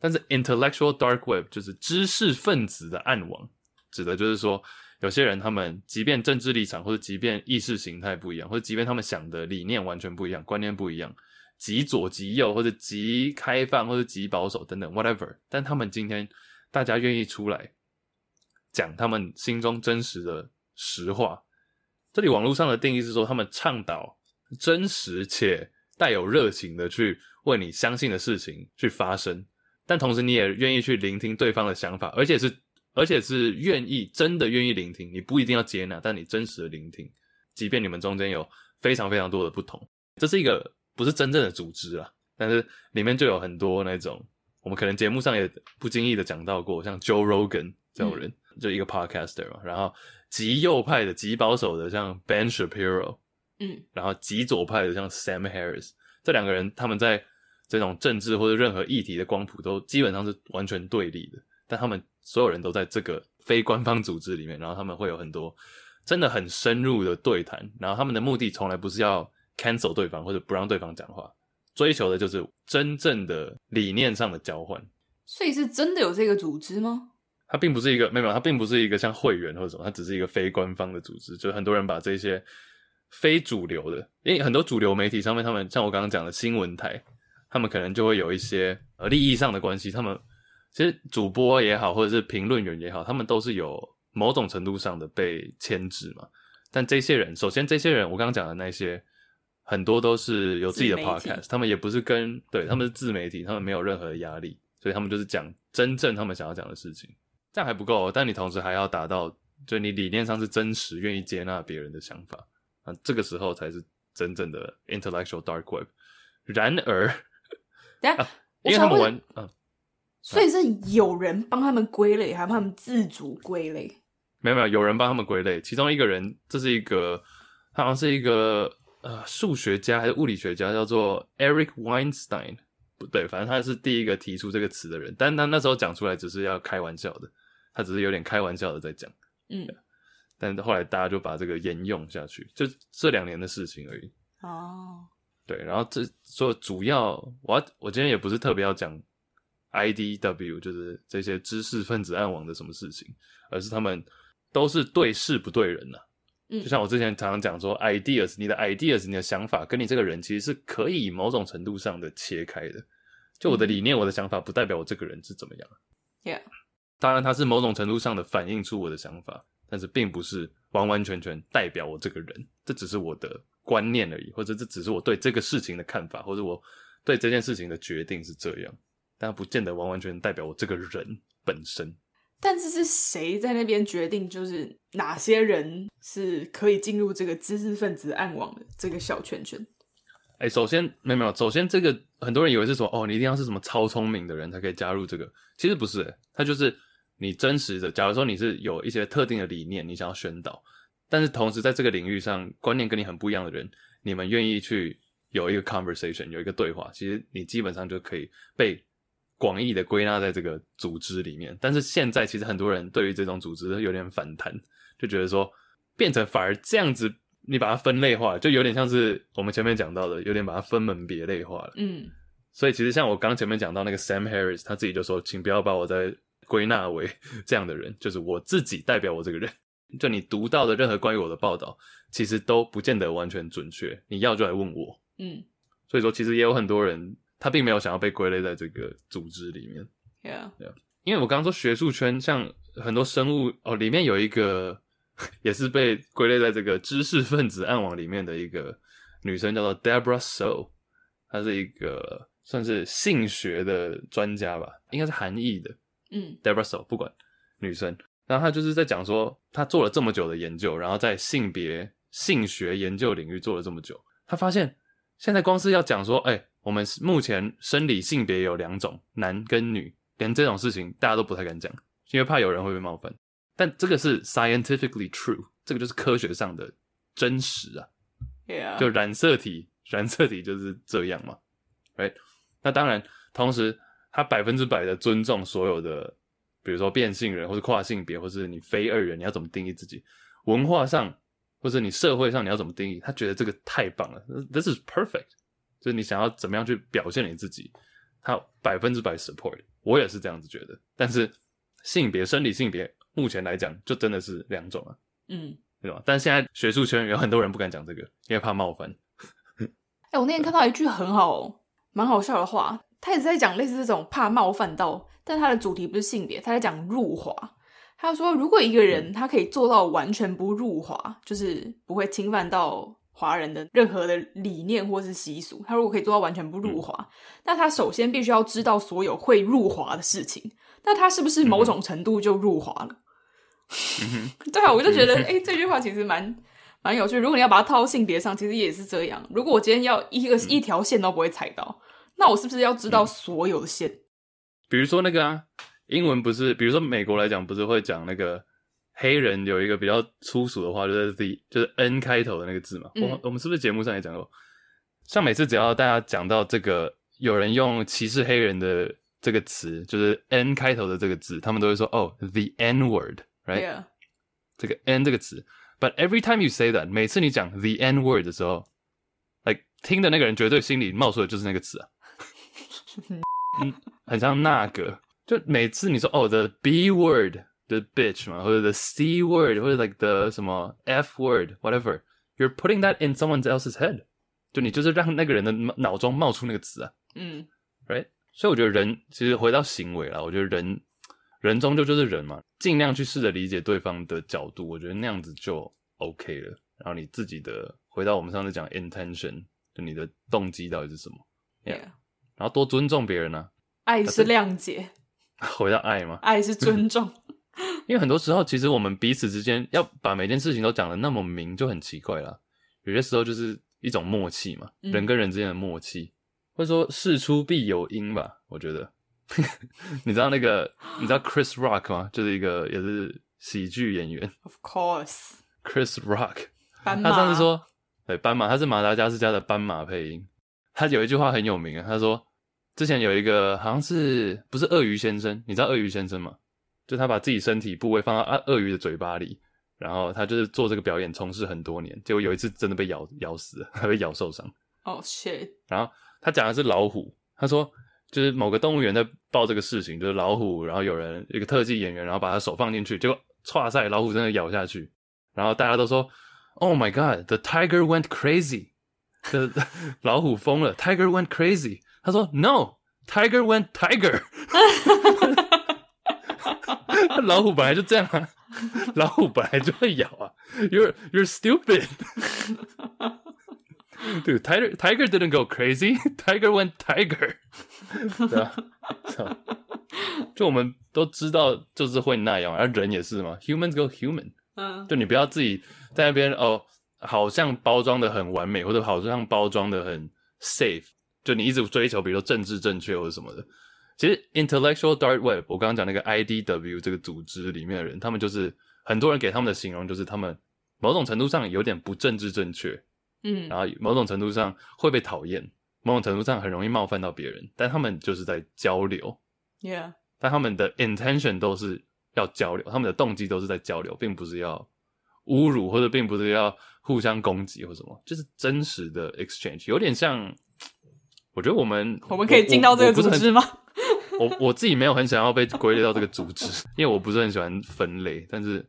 [SPEAKER 1] 但是 Intellectual Dark Web 就是知识分子的暗网，指的就是说有些人他们即便政治立场或者即便意识形态不一样，或者即便他们想的理念完全不一样，观念不一样。极左、极右，或者极开放，或者极保守等等，whatever。但他们今天大家愿意出来讲他们心中真实的实话。这里网络上的定义是说，他们倡导真实且带有热情的去为你相信的事情去发声，但同时你也愿意去聆听对方的想法，而且是而且是愿意真的愿意聆听。你不一定要接纳，但你真实的聆听，即便你们中间有非常非常多的不同，这是一个。不是真正的组织啊，但是里面就有很多那种，我们可能节目上也不经意的讲到过，像 Joe Rogan 这种人，嗯、就一个 podcaster 嘛。然后极右派的、极保守的，像 Ben Shapiro，
[SPEAKER 2] 嗯，
[SPEAKER 1] 然后极左派的，像 Sam Harris，这两个人他们在这种政治或者任何议题的光谱都基本上是完全对立的，但他们所有人都在这个非官方组织里面，然后他们会有很多真的很深入的对谈，然后他们的目的从来不是要。cancel 对方或者不让对方讲话，追求的就是真正的理念上的交换。
[SPEAKER 2] 所以是真的有这个组织吗？
[SPEAKER 1] 它并不是一个没有，它并不是一个像会员或者什么，它只是一个非官方的组织。就很多人把这些非主流的，因为很多主流媒体上面，他们像我刚刚讲的新闻台，他们可能就会有一些呃利益上的关系。他们其实主播也好，或者是评论员也好，他们都是有某种程度上的被牵制嘛。但这些人，首先这些人，我刚刚讲的那些。很多都是有自己的 podcast，他们也不是跟对，他们是自媒体，他们没有任何的压力，所以他们就是讲真正他们想要讲的事情。这样还不够，但你同时还要达到就你理念上是真实，愿意接纳别人的想法啊，这个时候才是真正的 intellectual dark web。然而，
[SPEAKER 2] 等下，
[SPEAKER 1] 啊、因为他们玩，
[SPEAKER 2] 嗯，所以是有人帮他们归类，还是他们自主归类？
[SPEAKER 1] 没有没有，有人帮他们归类。其中一个人，这是一个，他好像是一个呃数学家还是物理学家，叫做 Eric Weinstein。不对，反正他是第一个提出这个词的人。但他那时候讲出来只是要开玩笑的，他只是有点开玩笑的在讲。
[SPEAKER 2] 嗯，
[SPEAKER 1] 但后来大家就把这个沿用下去，就这两年的事情而已。
[SPEAKER 2] 哦，
[SPEAKER 1] 对，然后这所以主要我我今天也不是特别要讲 IDW，就是这些知识分子暗网的什么事情，而是他们。都是对事不对人呐、啊，嗯，就像我之前常常讲说，ideas，你的 ideas，你的想法跟你这个人其实是可以某种程度上的切开的。就我的理念，我的想法不代表我这个人是怎么样。
[SPEAKER 2] Yeah，
[SPEAKER 1] 当然它是某种程度上的反映出我的想法，但是并不是完完全全代表我这个人。这只是我的观念而已，或者这只是我对这个事情的看法，或者我对这件事情的决定是这样，但不见得完完全全代表我这个人本身。
[SPEAKER 2] 但是是谁在那边决定，就是哪些人是可以进入这个知识分子暗网的这个小圈圈？
[SPEAKER 1] 哎、欸，首先没有没有，首先这个很多人以为是说，哦，你一定要是什么超聪明的人才可以加入这个，其实不是、欸，他就是你真实的。假如说你是有一些特定的理念，你想要宣导，但是同时在这个领域上观念跟你很不一样的人，你们愿意去有一个 conversation，有一个对话，其实你基本上就可以被。广义的归纳在这个组织里面，但是现在其实很多人对于这种组织有点反弹，就觉得说变成反而这样子，你把它分类化，就有点像是我们前面讲到的，有点把它分门别类化了。
[SPEAKER 2] 嗯，
[SPEAKER 1] 所以其实像我刚前面讲到那个 Sam Harris，他自己就说，请不要把我再归纳为 这样的人，就是我自己代表我这个人。就你读到的任何关于我的报道，其实都不见得完全准确，你要就来问我。
[SPEAKER 2] 嗯，
[SPEAKER 1] 所以说其实也有很多人。他并没有想要被归类在这个组织里面
[SPEAKER 2] ，Yeah，
[SPEAKER 1] 因为我刚刚说学术圈像很多生物哦，里面有一个也是被归类在这个知识分子暗网里面的一个女生，叫做 Debra Soh，她是一个算是性学的专家吧，应该是韩裔的，
[SPEAKER 2] 嗯
[SPEAKER 1] ，Debra Soh 不管女生，然后他就是在讲说，他做了这么久的研究，然后在性别性学研究领域做了这么久，他发现现在光是要讲说，哎、欸。我们目前生理性别有两种，男跟女，连这种事情大家都不太敢讲，因为怕有人会被冒犯。但这个是 scientifically true，这个就是科学上的真实啊。
[SPEAKER 2] Yeah.
[SPEAKER 1] 就染色体，染色体就是这样嘛。Right？那当然，同时他百分之百的尊重所有的，比如说变性人，或是跨性别，或是你非二元，你要怎么定义自己？文化上，或者你社会上你要怎么定义？他觉得这个太棒了，This is perfect。就是你想要怎么样去表现你自己，他百分之百 support，我也是这样子觉得。但是性别、生理性别，目前来讲就真的是两种啊，
[SPEAKER 2] 嗯，
[SPEAKER 1] 对吧？但现在学术圈有很多人不敢讲这个，因为怕冒犯。
[SPEAKER 2] 哎、欸，我那天看到一句很好、蛮好笑的话，他一直在讲类似这种怕冒犯到，但他的主题不是性别，他在讲入华。他说，如果一个人他可以做到完全不入华，就是不会侵犯到。华人的任何的理念或是习俗，他如果可以做到完全不入华，嗯、那他首先必须要知道所有会入华的事情。那他是不是某种程度就入华了？
[SPEAKER 1] 嗯、
[SPEAKER 2] 对啊，我就觉得，哎、欸，这句话其实蛮蛮有趣。如果你要把它套到性别上，其实也是这样。如果我今天要一个、嗯、一条线都不会踩到，那我是不是要知道所有的线？
[SPEAKER 1] 比如说那个啊，英文不是，比如说美国来讲，不是会讲那个。黑人有一个比较粗俗的话，就是 the 就是 n 开头的那个字嘛。我、嗯、我们是不是节目上也讲过？像每次只要大家讲到这个，有人用歧视黑人的这个词，就是 n 开头的这个字，他们都会说哦，the n word，right？. 这个 n 这个词。But every time you say that，每次你讲 the n word 的时候，like 听的那个人绝对心里冒出的就是那个词啊。嗯，很像那个，就每次你说哦，the b word。The bitch 嘛，或者 the c word，或者 like the 什么 f word，whatever，you're putting that in someone else's head，就你就是让那个人的脑中冒出那个词啊，
[SPEAKER 2] 嗯
[SPEAKER 1] ，right？所以我觉得人其实回到行为了，我觉得人人终究就是人嘛，尽量去试着理解对方的角度，我觉得那样子就 OK 了。然后你自己的回到我们上次讲 intention，就你的动机到底是什么？Yeah，然后多尊重别人呢、啊，
[SPEAKER 2] 爱是谅解，
[SPEAKER 1] 回到爱吗？
[SPEAKER 2] 爱是尊重。
[SPEAKER 1] 因为很多时候，其实我们彼此之间要把每件事情都讲得那么明，就很奇怪了。有些时候就是一种默契嘛，嗯、人跟人之间的默契，或者说事出必有因吧。我觉得，你知道那个你知道 Chris Rock 吗？就是一个也是喜剧演员。
[SPEAKER 2] Of course，Chris
[SPEAKER 1] Rock。斑马。他上次说，对，斑马，他是马达加斯加的斑马配音。他有一句话很有名啊，他说之前有一个好像是不是鳄鱼先生？你知道鳄鱼先生吗？就他把自己身体部位放到鳄鱼的嘴巴里，然后他就是做这个表演，从事很多年，结果有一次真的被咬咬死了，还被咬受伤。
[SPEAKER 2] 哦，oh, shit！
[SPEAKER 1] 然后他讲的是老虎，他说就是某个动物园在报这个事情，就是老虎，然后有人一个特技演员，然后把他手放进去，结果唰塞，老虎真的咬下去，然后大家都说，Oh my God，the tiger went crazy，这 老虎疯了，tiger went crazy。他说，No，tiger went tiger。老虎本来就这样啊，老虎本来就会咬啊。You're you're stupid. Dude, tiger tiger didn't go crazy. Tiger went tiger. 对啊，就我们都知道，就是会那样，而人也是嘛。Humans go human. 嗯，就你不要自己在那边哦，好像包装的很完美，或者好像包装的很 safe。就你一直追求，比如说政治正确或者什么的。其实，Intellectual Dark Web，我刚刚讲那个 IDW 这个组织里面的人，他们就是很多人给他们的形容，就是他们某种程度上有点不政治正确，嗯，然后某种程度上会被讨厌，某种程度上很容易冒犯到别人，但他们就是在交流
[SPEAKER 2] ，Yeah，
[SPEAKER 1] 但他们的 intention 都是要交流，他们的动机都是在交流，并不是要侮辱或者并不是要互相攻击或什么，就是真实的 exchange，有点像，我觉得我们
[SPEAKER 2] 我们可以进到这个组织吗？
[SPEAKER 1] 我我自己没有很想要被归类到这个组织，因为我不是很喜欢分类。但是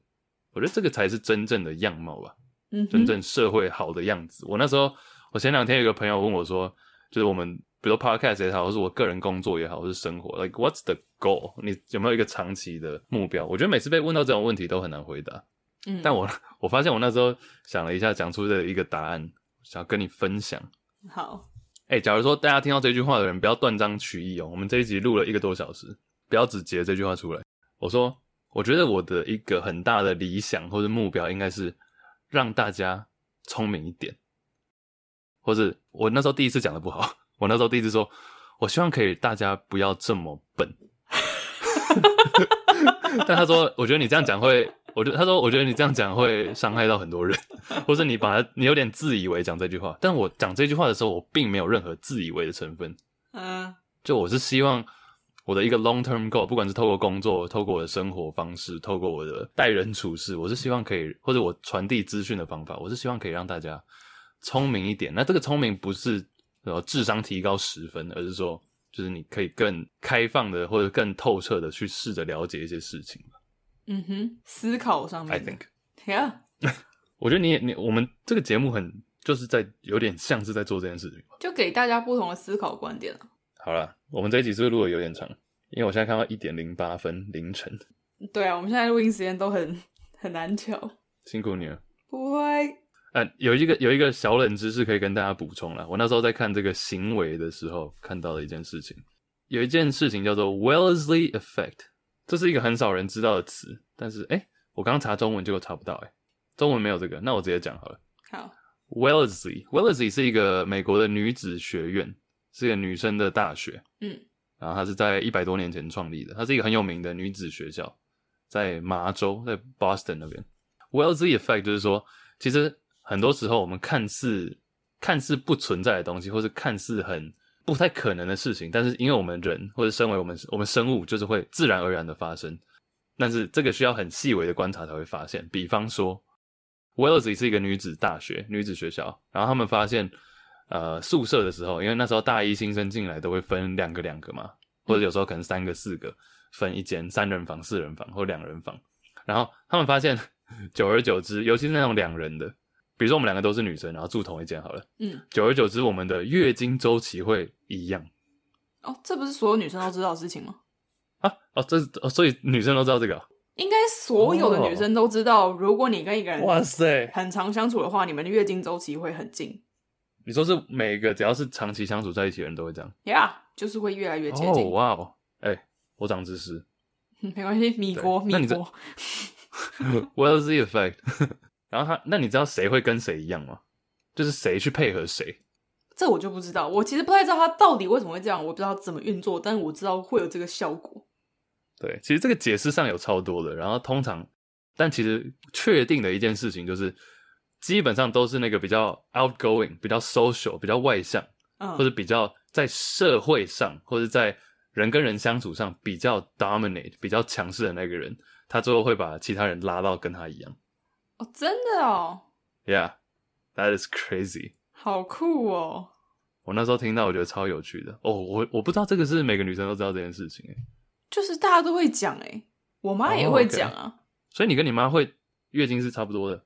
[SPEAKER 1] 我觉得这个才是真正的样貌吧，嗯，真正社会好的样子。我那时候，我前两天有个朋友问我说，就是我们比如说 podcast 也好，或是我个人工作也好，或是生活，like what's the goal？你有没有一个长期的目标？我觉得每次被问到这种问题都很难回答。嗯，但我我发现我那时候想了一下，讲出的一个答案，想要跟你分享。
[SPEAKER 2] 好。
[SPEAKER 1] 哎、假如说大家听到这句话的人不要断章取义哦，我们这一集录了一个多小时，不要只截这句话出来。我说，我觉得我的一个很大的理想或者目标应该是让大家聪明一点，或者我那时候第一次讲的不好，我那时候第一次说，我希望可以大家不要这么笨。但他说，我觉得你这样讲会。我觉得他说，我觉得你这样讲会伤害到很多人，或者你把他，你有点自以为讲这句话。但我讲这句话的时候，我并没有任何自以为的成分。嗯，就我是希望我的一个 long term goal，不管是透过工作，透过我的生活方式，透过我的待人处事，我是希望可以，或者我传递资讯的方法，我是希望可以让大家聪明一点。那这个聪明不是呃智商提高十分，而是说，就是你可以更开放的，或者更透彻的去试着了解一些事情。
[SPEAKER 2] 嗯哼，思考上面。I think，Yeah，
[SPEAKER 1] 我觉得你也你我们这个节目很就是在有点像是在做这件事情，
[SPEAKER 2] 就给大家不同的思考观点。
[SPEAKER 1] 好了，我们这一集是不是录的有点长？因为我现在看到一点零八分凌晨。
[SPEAKER 2] 对啊，我们现在录音时间都很 很难调，
[SPEAKER 1] 辛苦你了。
[SPEAKER 2] 不会。
[SPEAKER 1] 呃，有一个有一个小冷知识可以跟大家补充了。我那时候在看这个行为的时候，看到了一件事情，有一件事情叫做 Wellesley Effect。这是一个很少人知道的词，但是诶，我刚刚查中文结果查不到诶，中文没有这个，那我直接讲好了。
[SPEAKER 2] 好
[SPEAKER 1] ，Wellesley，Wellesley 是一个美国的女子学院，是一个女生的大学。嗯，然后它是在一百多年前创立的，它是一个很有名的女子学校，在麻州，在 Boston 那边。Wellesley Effect 就是说，其实很多时候我们看似看似不存在的东西，或是看似很。不太可能的事情，但是因为我们人或者身为我们我们生物，就是会自然而然的发生。但是这个需要很细微的观察才会发现。比方说，Wellesley 是一个女子大学、女子学校，然后他们发现，呃，宿舍的时候，因为那时候大一新生进来都会分两个两个嘛，或者有时候可能三个四个分一间三人房、四人房或两人房，然后他们发现，久而久之，尤其是那种两人的。比如说我们两个都是女生，然后住同一间好了。嗯，久而久之，我们的月经周期会一样。
[SPEAKER 2] 哦，这不是所有女生都知道的事情吗？
[SPEAKER 1] 啊，哦，这哦，所以女生都知道这个？
[SPEAKER 2] 应该所有的女生都知道，如果你跟一个人
[SPEAKER 1] 哇塞很
[SPEAKER 2] 长相处的话，你们的月经周期会很近。
[SPEAKER 1] 你说是每一个只要是长期相处在一起的人都会这样？
[SPEAKER 2] 呀，yeah, 就是会越来越接近。
[SPEAKER 1] 哦，哇哦，哎，我长知识。
[SPEAKER 2] 没关系，米国米国。
[SPEAKER 1] What's the effect？然后他，那你知道谁会跟谁一样吗？就是谁去配合谁？
[SPEAKER 2] 这我就不知道。我其实不太知道他到底为什么会这样，我不知道怎么运作，但是我知道会有这个效果。
[SPEAKER 1] 对，其实这个解释上有超多的。然后通常，但其实确定的一件事情就是，基本上都是那个比较 outgoing、比较 social、比较外向，嗯，或者比较在社会上或者在人跟人相处上比较 dominate、比较强势的那个人。他最后会把其他人拉到跟他一样。
[SPEAKER 2] 哦，真的哦。
[SPEAKER 1] Yeah，that is crazy。
[SPEAKER 2] 好酷哦！
[SPEAKER 1] 我那时候听到，我觉得超有趣的。哦，我我不知道这个是每个女生都知道这件事情哎。
[SPEAKER 2] 就是大家都会讲诶，我妈也会讲啊。
[SPEAKER 1] Oh, okay. 所以你跟你妈会月经是差不多的，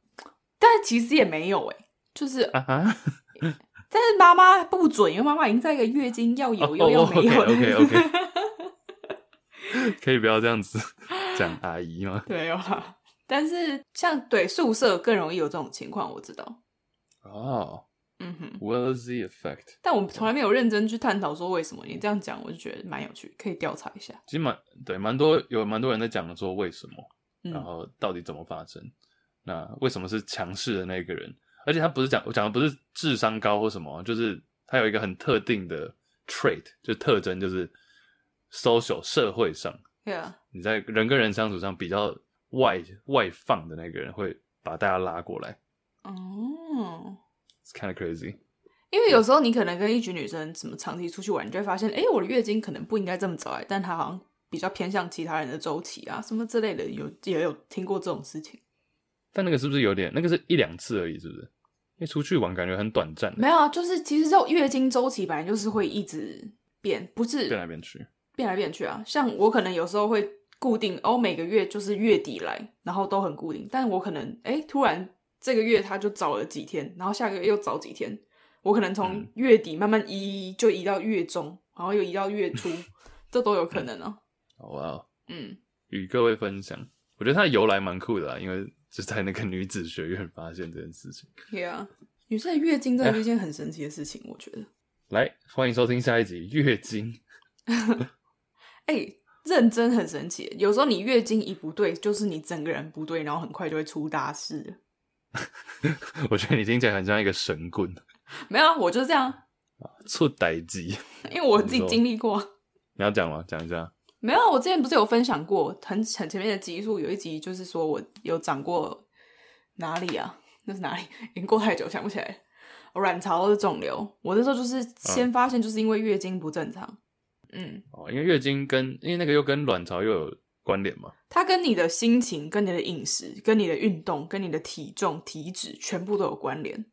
[SPEAKER 2] 但其实也没有哎，就是啊哈。但是妈妈不准，因为妈妈已经在一个月经要有又要没有。
[SPEAKER 1] Oh, OK OK OK。可以不要这样子。讲阿姨吗？
[SPEAKER 2] 对啊，但是像对宿舍更容易有这种情况，我知道。
[SPEAKER 1] 哦，
[SPEAKER 2] 嗯哼
[SPEAKER 1] ，What's the effect？
[SPEAKER 2] 但我从来没有认真去探讨说为什么。你这样讲，我就觉得蛮有趣，可以调查一下。
[SPEAKER 1] 其实蛮对，蛮多有蛮多人在讲说为什么，然后到底怎么发生？嗯、那为什么是强势的那个人？而且他不是讲我讲的不是智商高或什么，就是他有一个很特定的 trait，就特征，就是 social 社会上。
[SPEAKER 2] Yeah.
[SPEAKER 1] 你在人跟人相处上比较外外放的那个人，会把大家拉过来。
[SPEAKER 2] 哦、
[SPEAKER 1] oh.，It's kind of crazy。
[SPEAKER 2] 因为有时候你可能跟一群女生什么长期出去玩，你就会发现，哎、欸，我的月经可能不应该这么早来，但她好像比较偏向其他人的周期啊，什么之类的，有也有听过这种事情。
[SPEAKER 1] 但那个是不是有点？那个是一两次而已，是不是？因为出去玩感觉很短暂。
[SPEAKER 2] 没有啊，就是其实这月经周期本来就是会一直变，不是
[SPEAKER 1] 变来变去。
[SPEAKER 2] 变来变去啊，像我可能有时候会固定哦，每个月就是月底来，然后都很固定。但我可能哎，突然这个月他就早了几天，然后下个月又早几天。我可能从月底慢慢移，就移到月中，然后又移到月初，这都有可能哦。
[SPEAKER 1] 哇，
[SPEAKER 2] 嗯，
[SPEAKER 1] 与各位分享，我觉得它的由来蛮酷的啦，因为是在那个女子学院发现这件事情。
[SPEAKER 2] 对啊，女生的月经真的是一件很神奇的事情，我觉得。
[SPEAKER 1] 来，欢迎收听下一集月经。
[SPEAKER 2] 哎、欸，认真很神奇。有时候你月经一不对，就是你整个人不对，然后很快就会出大事。
[SPEAKER 1] 我觉得你听起来很像一个神棍。
[SPEAKER 2] 没有，我就是这样。
[SPEAKER 1] 出代机，
[SPEAKER 2] 因为我自己经历过。
[SPEAKER 1] 你要讲吗？讲一下。
[SPEAKER 2] 没有，我之前不是有分享过，很很前面的集数有一集，就是说我有长过哪里啊？那是哪里？已经过太久，想不起来。卵巢的肿瘤，我那时候就是先发现，就是因为月经不正常。嗯嗯，
[SPEAKER 1] 哦，因为月经跟因为那个又跟卵巢又有关联嘛，
[SPEAKER 2] 它跟你的心情、跟你的饮食、跟你的运动、跟你的体重、体脂全部都有关联，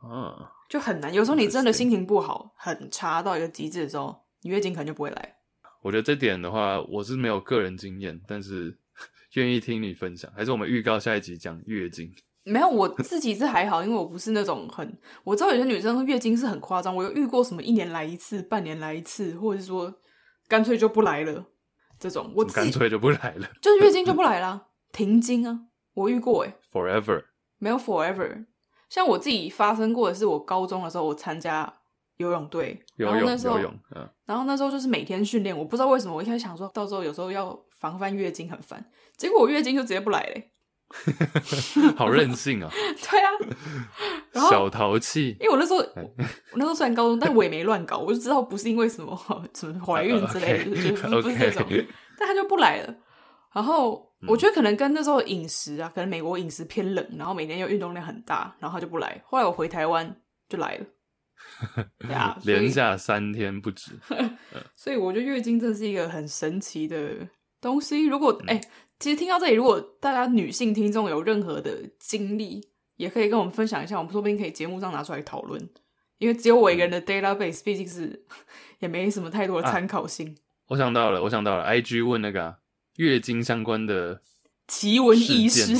[SPEAKER 1] 啊，
[SPEAKER 2] 就很难。有时候你真的心情不好，很差到一个极致的时候，你月经可能就不会来。
[SPEAKER 1] 我觉得这点的话，我是没有个人经验，但是 愿意听你分享。还是我们预告下一集讲月经？
[SPEAKER 2] 没有，我自己是还好，因为我不是那种很，我知道有些女生月经是很夸张，我有遇过什么一年来一次、半年来一次，或者是说干脆就不来了这种。我
[SPEAKER 1] 干脆就不来了，
[SPEAKER 2] 就是月经就 不来了，停经啊，我遇过诶
[SPEAKER 1] Forever
[SPEAKER 2] 没有 Forever，像我自己发生过的是，我高中的时候我参加游泳队，
[SPEAKER 1] 游泳
[SPEAKER 2] 那时候
[SPEAKER 1] 游泳，嗯，
[SPEAKER 2] 然后那时候就是每天训练，我不知道为什么，我一开始想说到时候有时候要防范月经很烦，结果我月经就直接不来了。
[SPEAKER 1] 好任性啊！
[SPEAKER 2] 对啊，然后
[SPEAKER 1] 小淘气。
[SPEAKER 2] 因为我那时候，我那时候虽然高中，但我也没乱搞，我就知道不是因为什么什么怀孕之类的，就、uh. 不是这种。但他就不来了。然后我觉得可能跟那时候饮食啊，可能美国饮食偏冷，然后每天又运动量很大，然后他就不来。后来我回台湾就来了。对啊，
[SPEAKER 1] 连下三天不止。
[SPEAKER 2] 所以我觉得月经真是一个很神奇的东西。如果哎。欸其实听到这里，如果大家女性听众有任何的经历，也可以跟我们分享一下，我们说不定可以节目上拿出来讨论。因为只有我一个人的 database，毕竟是也没什么太多的参考性。啊，我想到了，我想到了，IG 问那个、啊、月经相关的奇闻异事。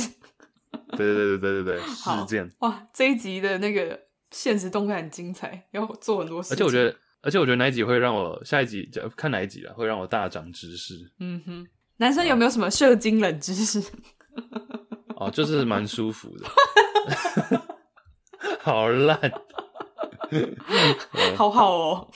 [SPEAKER 1] 对对对对对对对，事件
[SPEAKER 2] 哇！这一集的那个现实动态很精彩，要做很多事。
[SPEAKER 1] 而且我觉得，而且我觉得哪一集会让我下一集看哪一集啊，会让我大涨知识。
[SPEAKER 2] 嗯哼。男生有没有什么射精冷知识？
[SPEAKER 1] 哦，就是蛮舒服的。好烂烂，
[SPEAKER 2] 好好哦。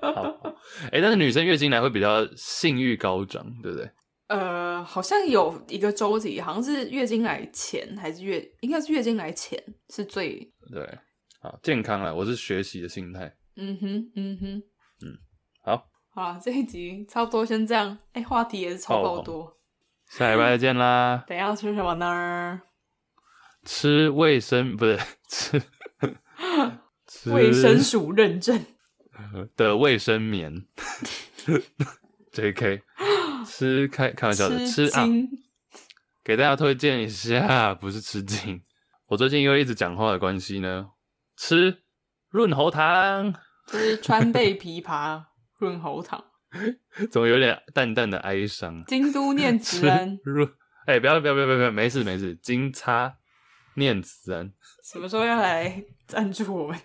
[SPEAKER 1] 好，哎，但是女生月经来会比较性欲高涨，对不对？
[SPEAKER 2] 呃，好像有一个周期，好像是月经来前还是月，应该是月经来前是最
[SPEAKER 1] 对。好，健康了，我是学习的心态。
[SPEAKER 2] 嗯哼，嗯哼，
[SPEAKER 1] 嗯，好，
[SPEAKER 2] 好，这一集差不多先这样。哎，话题也是超爆多。哦，
[SPEAKER 1] 下礼拜再见啦。
[SPEAKER 2] 等一下要吃什么呢？
[SPEAKER 1] 吃卫生不是 吃，
[SPEAKER 2] 吃卫生署认证
[SPEAKER 1] 的卫生棉。J.K. 吃开开玩笑的吃，吃啊，给大家推荐一下，不是吃惊。我最近因为一直讲话的关系呢，吃润喉糖，
[SPEAKER 2] 吃川贝枇杷润喉糖，
[SPEAKER 1] 总有点淡淡的哀伤。
[SPEAKER 2] 京都念慈庵
[SPEAKER 1] 润，哎、欸，不要不要不要不要，没事没事，金叉念慈庵，
[SPEAKER 2] 什么时候要来赞助我们？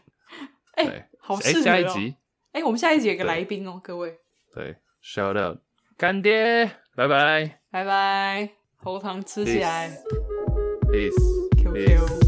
[SPEAKER 2] 哎、欸，好适合、喔。哎、欸，下一集，哎、欸，我们下一集有个来宾哦、喔，各位。
[SPEAKER 1] 对，shout out，干爹，拜拜，
[SPEAKER 2] 拜拜，喉糖吃起来。
[SPEAKER 1] Peace. Peace.
[SPEAKER 2] QQ。